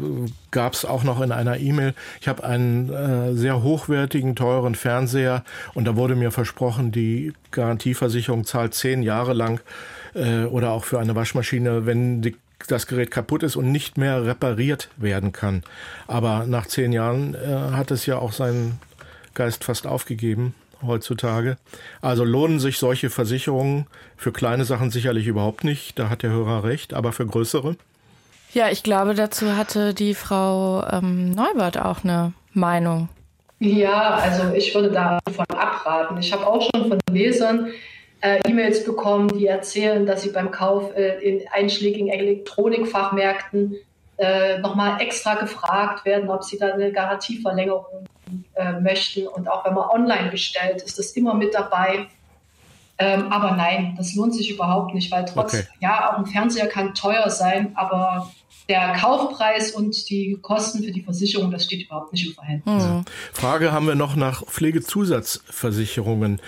gab es auch noch in einer E-Mail. Ich habe einen äh, sehr hochwertigen, teuren Fernseher und da wurde mir versprochen, die Garantieversicherung zahlt zehn Jahre lang äh, oder auch für eine Waschmaschine, wenn die das Gerät kaputt ist und nicht mehr repariert werden kann. Aber nach zehn Jahren äh, hat es ja auch seinen Geist fast aufgegeben heutzutage. Also lohnen sich solche Versicherungen für kleine Sachen sicherlich überhaupt nicht. Da hat der Hörer recht, aber für größere. ja, ich glaube, dazu hatte die Frau ähm, Neubert auch eine Meinung. Ja, also ich würde davon abraten. Ich habe auch schon von Lesern äh, E-Mails bekommen, die erzählen, dass sie beim Kauf äh, in einschlägigen Elektronikfachmärkten äh, nochmal extra gefragt werden, ob sie da eine Garantieverlängerung äh, möchten. Und auch wenn man online bestellt, ist das immer mit dabei. Ähm, aber nein, das lohnt sich überhaupt nicht, weil trotz, Okay. ja, auch ein Fernseher kann teuer sein, aber der Kaufpreis und die Kosten für die Versicherung, das steht überhaupt nicht im Verhältnis. Mhm. Frage haben wir noch nach Pflegezusatzversicherungen.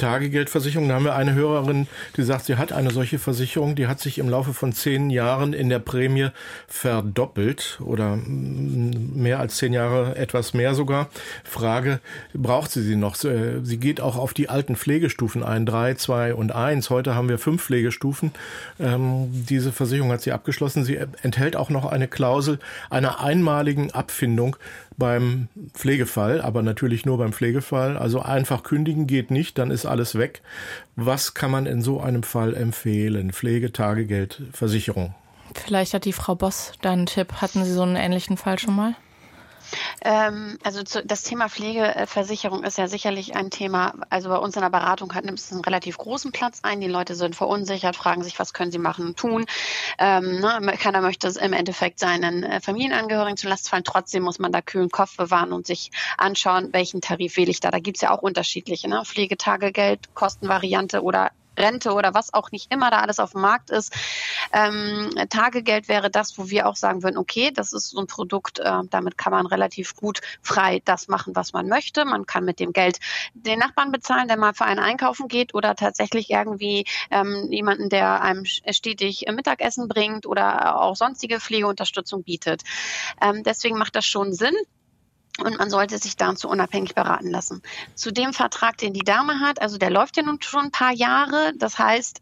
Tagegeldversicherung, da haben wir eine Hörerin, die sagt, sie hat eine solche Versicherung, die hat sich im Laufe von zehn Jahren in der Prämie verdoppelt oder mehr als zehn Jahre, etwas mehr sogar. Frage, braucht sie sie noch? Sie geht auch auf die alten Pflegestufen ein, drei, zwei und eins. Heute haben wir fünf Pflegestufen. Ähm, diese Versicherung hat sie abgeschlossen. Sie enthält auch noch eine Klausel einer einmaligen Abfindung beim Pflegefall, aber natürlich nur beim Pflegefall. Also einfach kündigen geht nicht, dann ist alles weg. Was kann man in so einem Fall empfehlen? Pflegetagegeld, Versicherung. Vielleicht hat die Frau Boss da einen Tipp. Hatten Sie so einen ähnlichen Fall schon mal? Ähm, also zu, das Thema Pflegeversicherung ist ja sicherlich ein Thema. Also bei uns in der Beratung hat es einen relativ großen Platz ein. Die Leute sind verunsichert, fragen sich, was können sie machen und tun. Ähm, ne, keiner möchte im Endeffekt seinen äh, Familienangehörigen zu Last fallen. Trotzdem muss man da kühlen Kopf bewahren und sich anschauen, welchen Tarif wähle ich da. Da gibt es ja auch unterschiedliche. Ne? Pflegetagegeld, Kostenvariante oder Rente oder was auch nicht immer da alles auf dem Markt ist. Ähm, Tagegeld wäre das, wo wir auch sagen würden, okay, das ist so ein Produkt, äh, damit kann man relativ gut frei das machen, was man möchte. Man kann mit dem Geld den Nachbarn bezahlen, der mal für einen einkaufen geht oder tatsächlich irgendwie ähm, jemanden, der einem stetig Mittagessen bringt oder auch sonstige Pflegeunterstützung bietet. Ähm, deswegen macht das schon Sinn und man sollte sich dazu unabhängig beraten lassen. Zu dem Vertrag, den die Dame hat, also der läuft ja nun schon ein paar Jahre. Das heißt,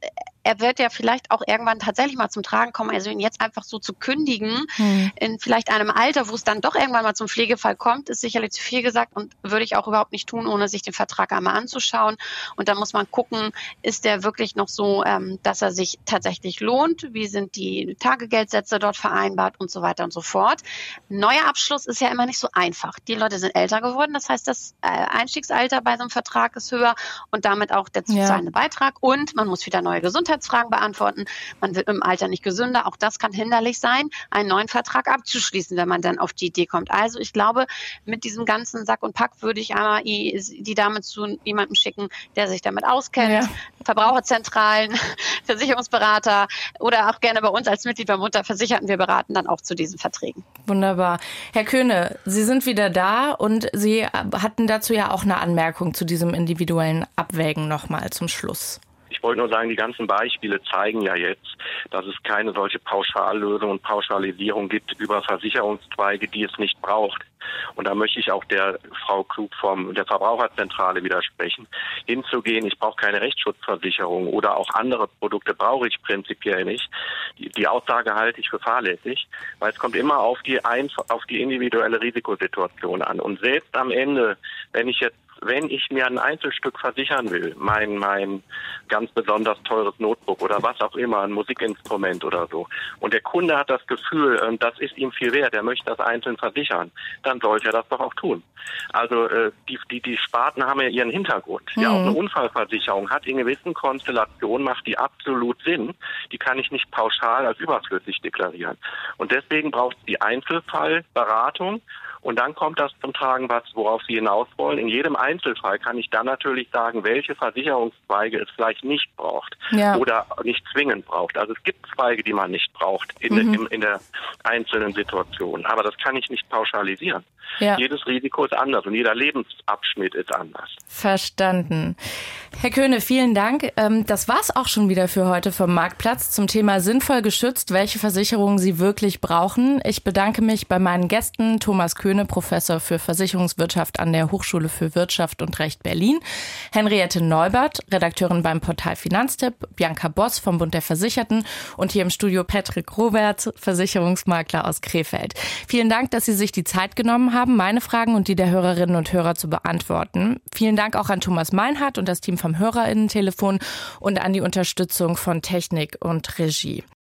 er wird ja vielleicht auch irgendwann tatsächlich mal zum Tragen kommen. Also ihn jetzt einfach so zu kündigen, hm. in vielleicht einem Alter, wo es dann doch irgendwann mal zum Pflegefall kommt, ist sicherlich zu viel gesagt und würde ich auch überhaupt nicht tun, ohne sich den Vertrag einmal anzuschauen. Und da muss man gucken, ist der wirklich noch so, ähm, dass er sich tatsächlich lohnt? Wie sind die Tagegeldsätze dort vereinbart und so weiter und so fort? Neuer Abschluss ist ja immer nicht so einfach. Die Leute sind älter geworden, das heißt, das äh, Einstiegsalter bei so einem Vertrag ist höher und damit auch der zahlende ja. Beitrag und man muss wieder neue Gesundheit Gesundheitsfragen beantworten. Man wird im Alter nicht gesünder. Auch das kann hinderlich sein, einen neuen Vertrag abzuschließen, wenn man dann auf die Idee kommt. Also ich glaube, mit diesem ganzen Sack und Pack würde ich einmal die Dame zu jemandem schicken, der sich damit auskennt. Ja. Verbraucherzentralen, <laughs> Versicherungsberater oder auch gerne bei uns als Mitglied beim Unterversicherten. Wir beraten dann auch zu diesen Verträgen. Wunderbar. Herr Köhne, Sie sind wieder da und Sie hatten dazu ja auch eine Anmerkung zu diesem individuellen Abwägen nochmal zum Schluss. Ich wollte nur sagen, die ganzen Beispiele zeigen ja jetzt, dass es keine solche Pauschallösung und Pauschalisierung gibt über Versicherungszweige, die es nicht braucht. Und da möchte ich auch der Frau Klug vom der Verbraucherzentrale widersprechen. Hinzugehen, ich brauche keine Rechtsschutzversicherung oder auch andere Produkte brauche ich prinzipiell nicht. Die, die Aussage halte ich für fahrlässig, weil es kommt immer auf die, ein, auf die individuelle Risikosituation an. Und selbst am Ende, wenn ich jetzt wenn ich mir ein Einzelstück versichern will, mein, mein ganz besonders teures Notebook oder was auch immer, ein Musikinstrument oder so, und der Kunde hat das Gefühl, ähm, das ist ihm viel wert, er möchte das einzeln versichern, dann sollte er das doch auch tun. Also äh, die, die, die Sparten haben ja ihren Hintergrund. Mhm. Ja, auch eine Unfallversicherung hat in gewissen Konstellationen, macht die absolut Sinn. Die kann ich nicht pauschal als überflüssig deklarieren. Und deswegen braucht es die Einzelfallberatung und dann kommt das zum Tragen, was, worauf Sie hinaus wollen. In jedem Einzelfall kann ich dann natürlich sagen, welche Versicherungszweige es vielleicht nicht braucht ja. oder nicht zwingend braucht. Also es gibt Zweige, die man nicht braucht in, mhm. in, in der einzelnen Situation. Aber das kann ich nicht pauschalisieren. Ja. Jedes Risiko ist anders und jeder Lebensabschnitt ist anders. Verstanden. Herr Köhne, vielen Dank. Ähm, das war's auch schon wieder für heute vom Marktplatz zum Thema sinnvoll geschützt, welche Versicherungen Sie wirklich brauchen. Ich bedanke mich bei meinen Gästen Thomas Köhne, Professor für Versicherungswirtschaft an der Hochschule für Wirtschaft und Recht Berlin, Henriette Neubert, Redakteurin beim Portal Finanztipp, Bianca Boss vom Bund der Versicherten und hier im Studio Patrick Robert, Versicherungsmakler aus Krefeld. Vielen Dank, dass Sie sich die Zeit genommen haben, meine Fragen und die der Hörerinnen und Hörer zu beantworten. Vielen Dank auch an Thomas Meinhardt und das Team vom Hörerinnen-Telefon und an die Unterstützung von Technik und Regie.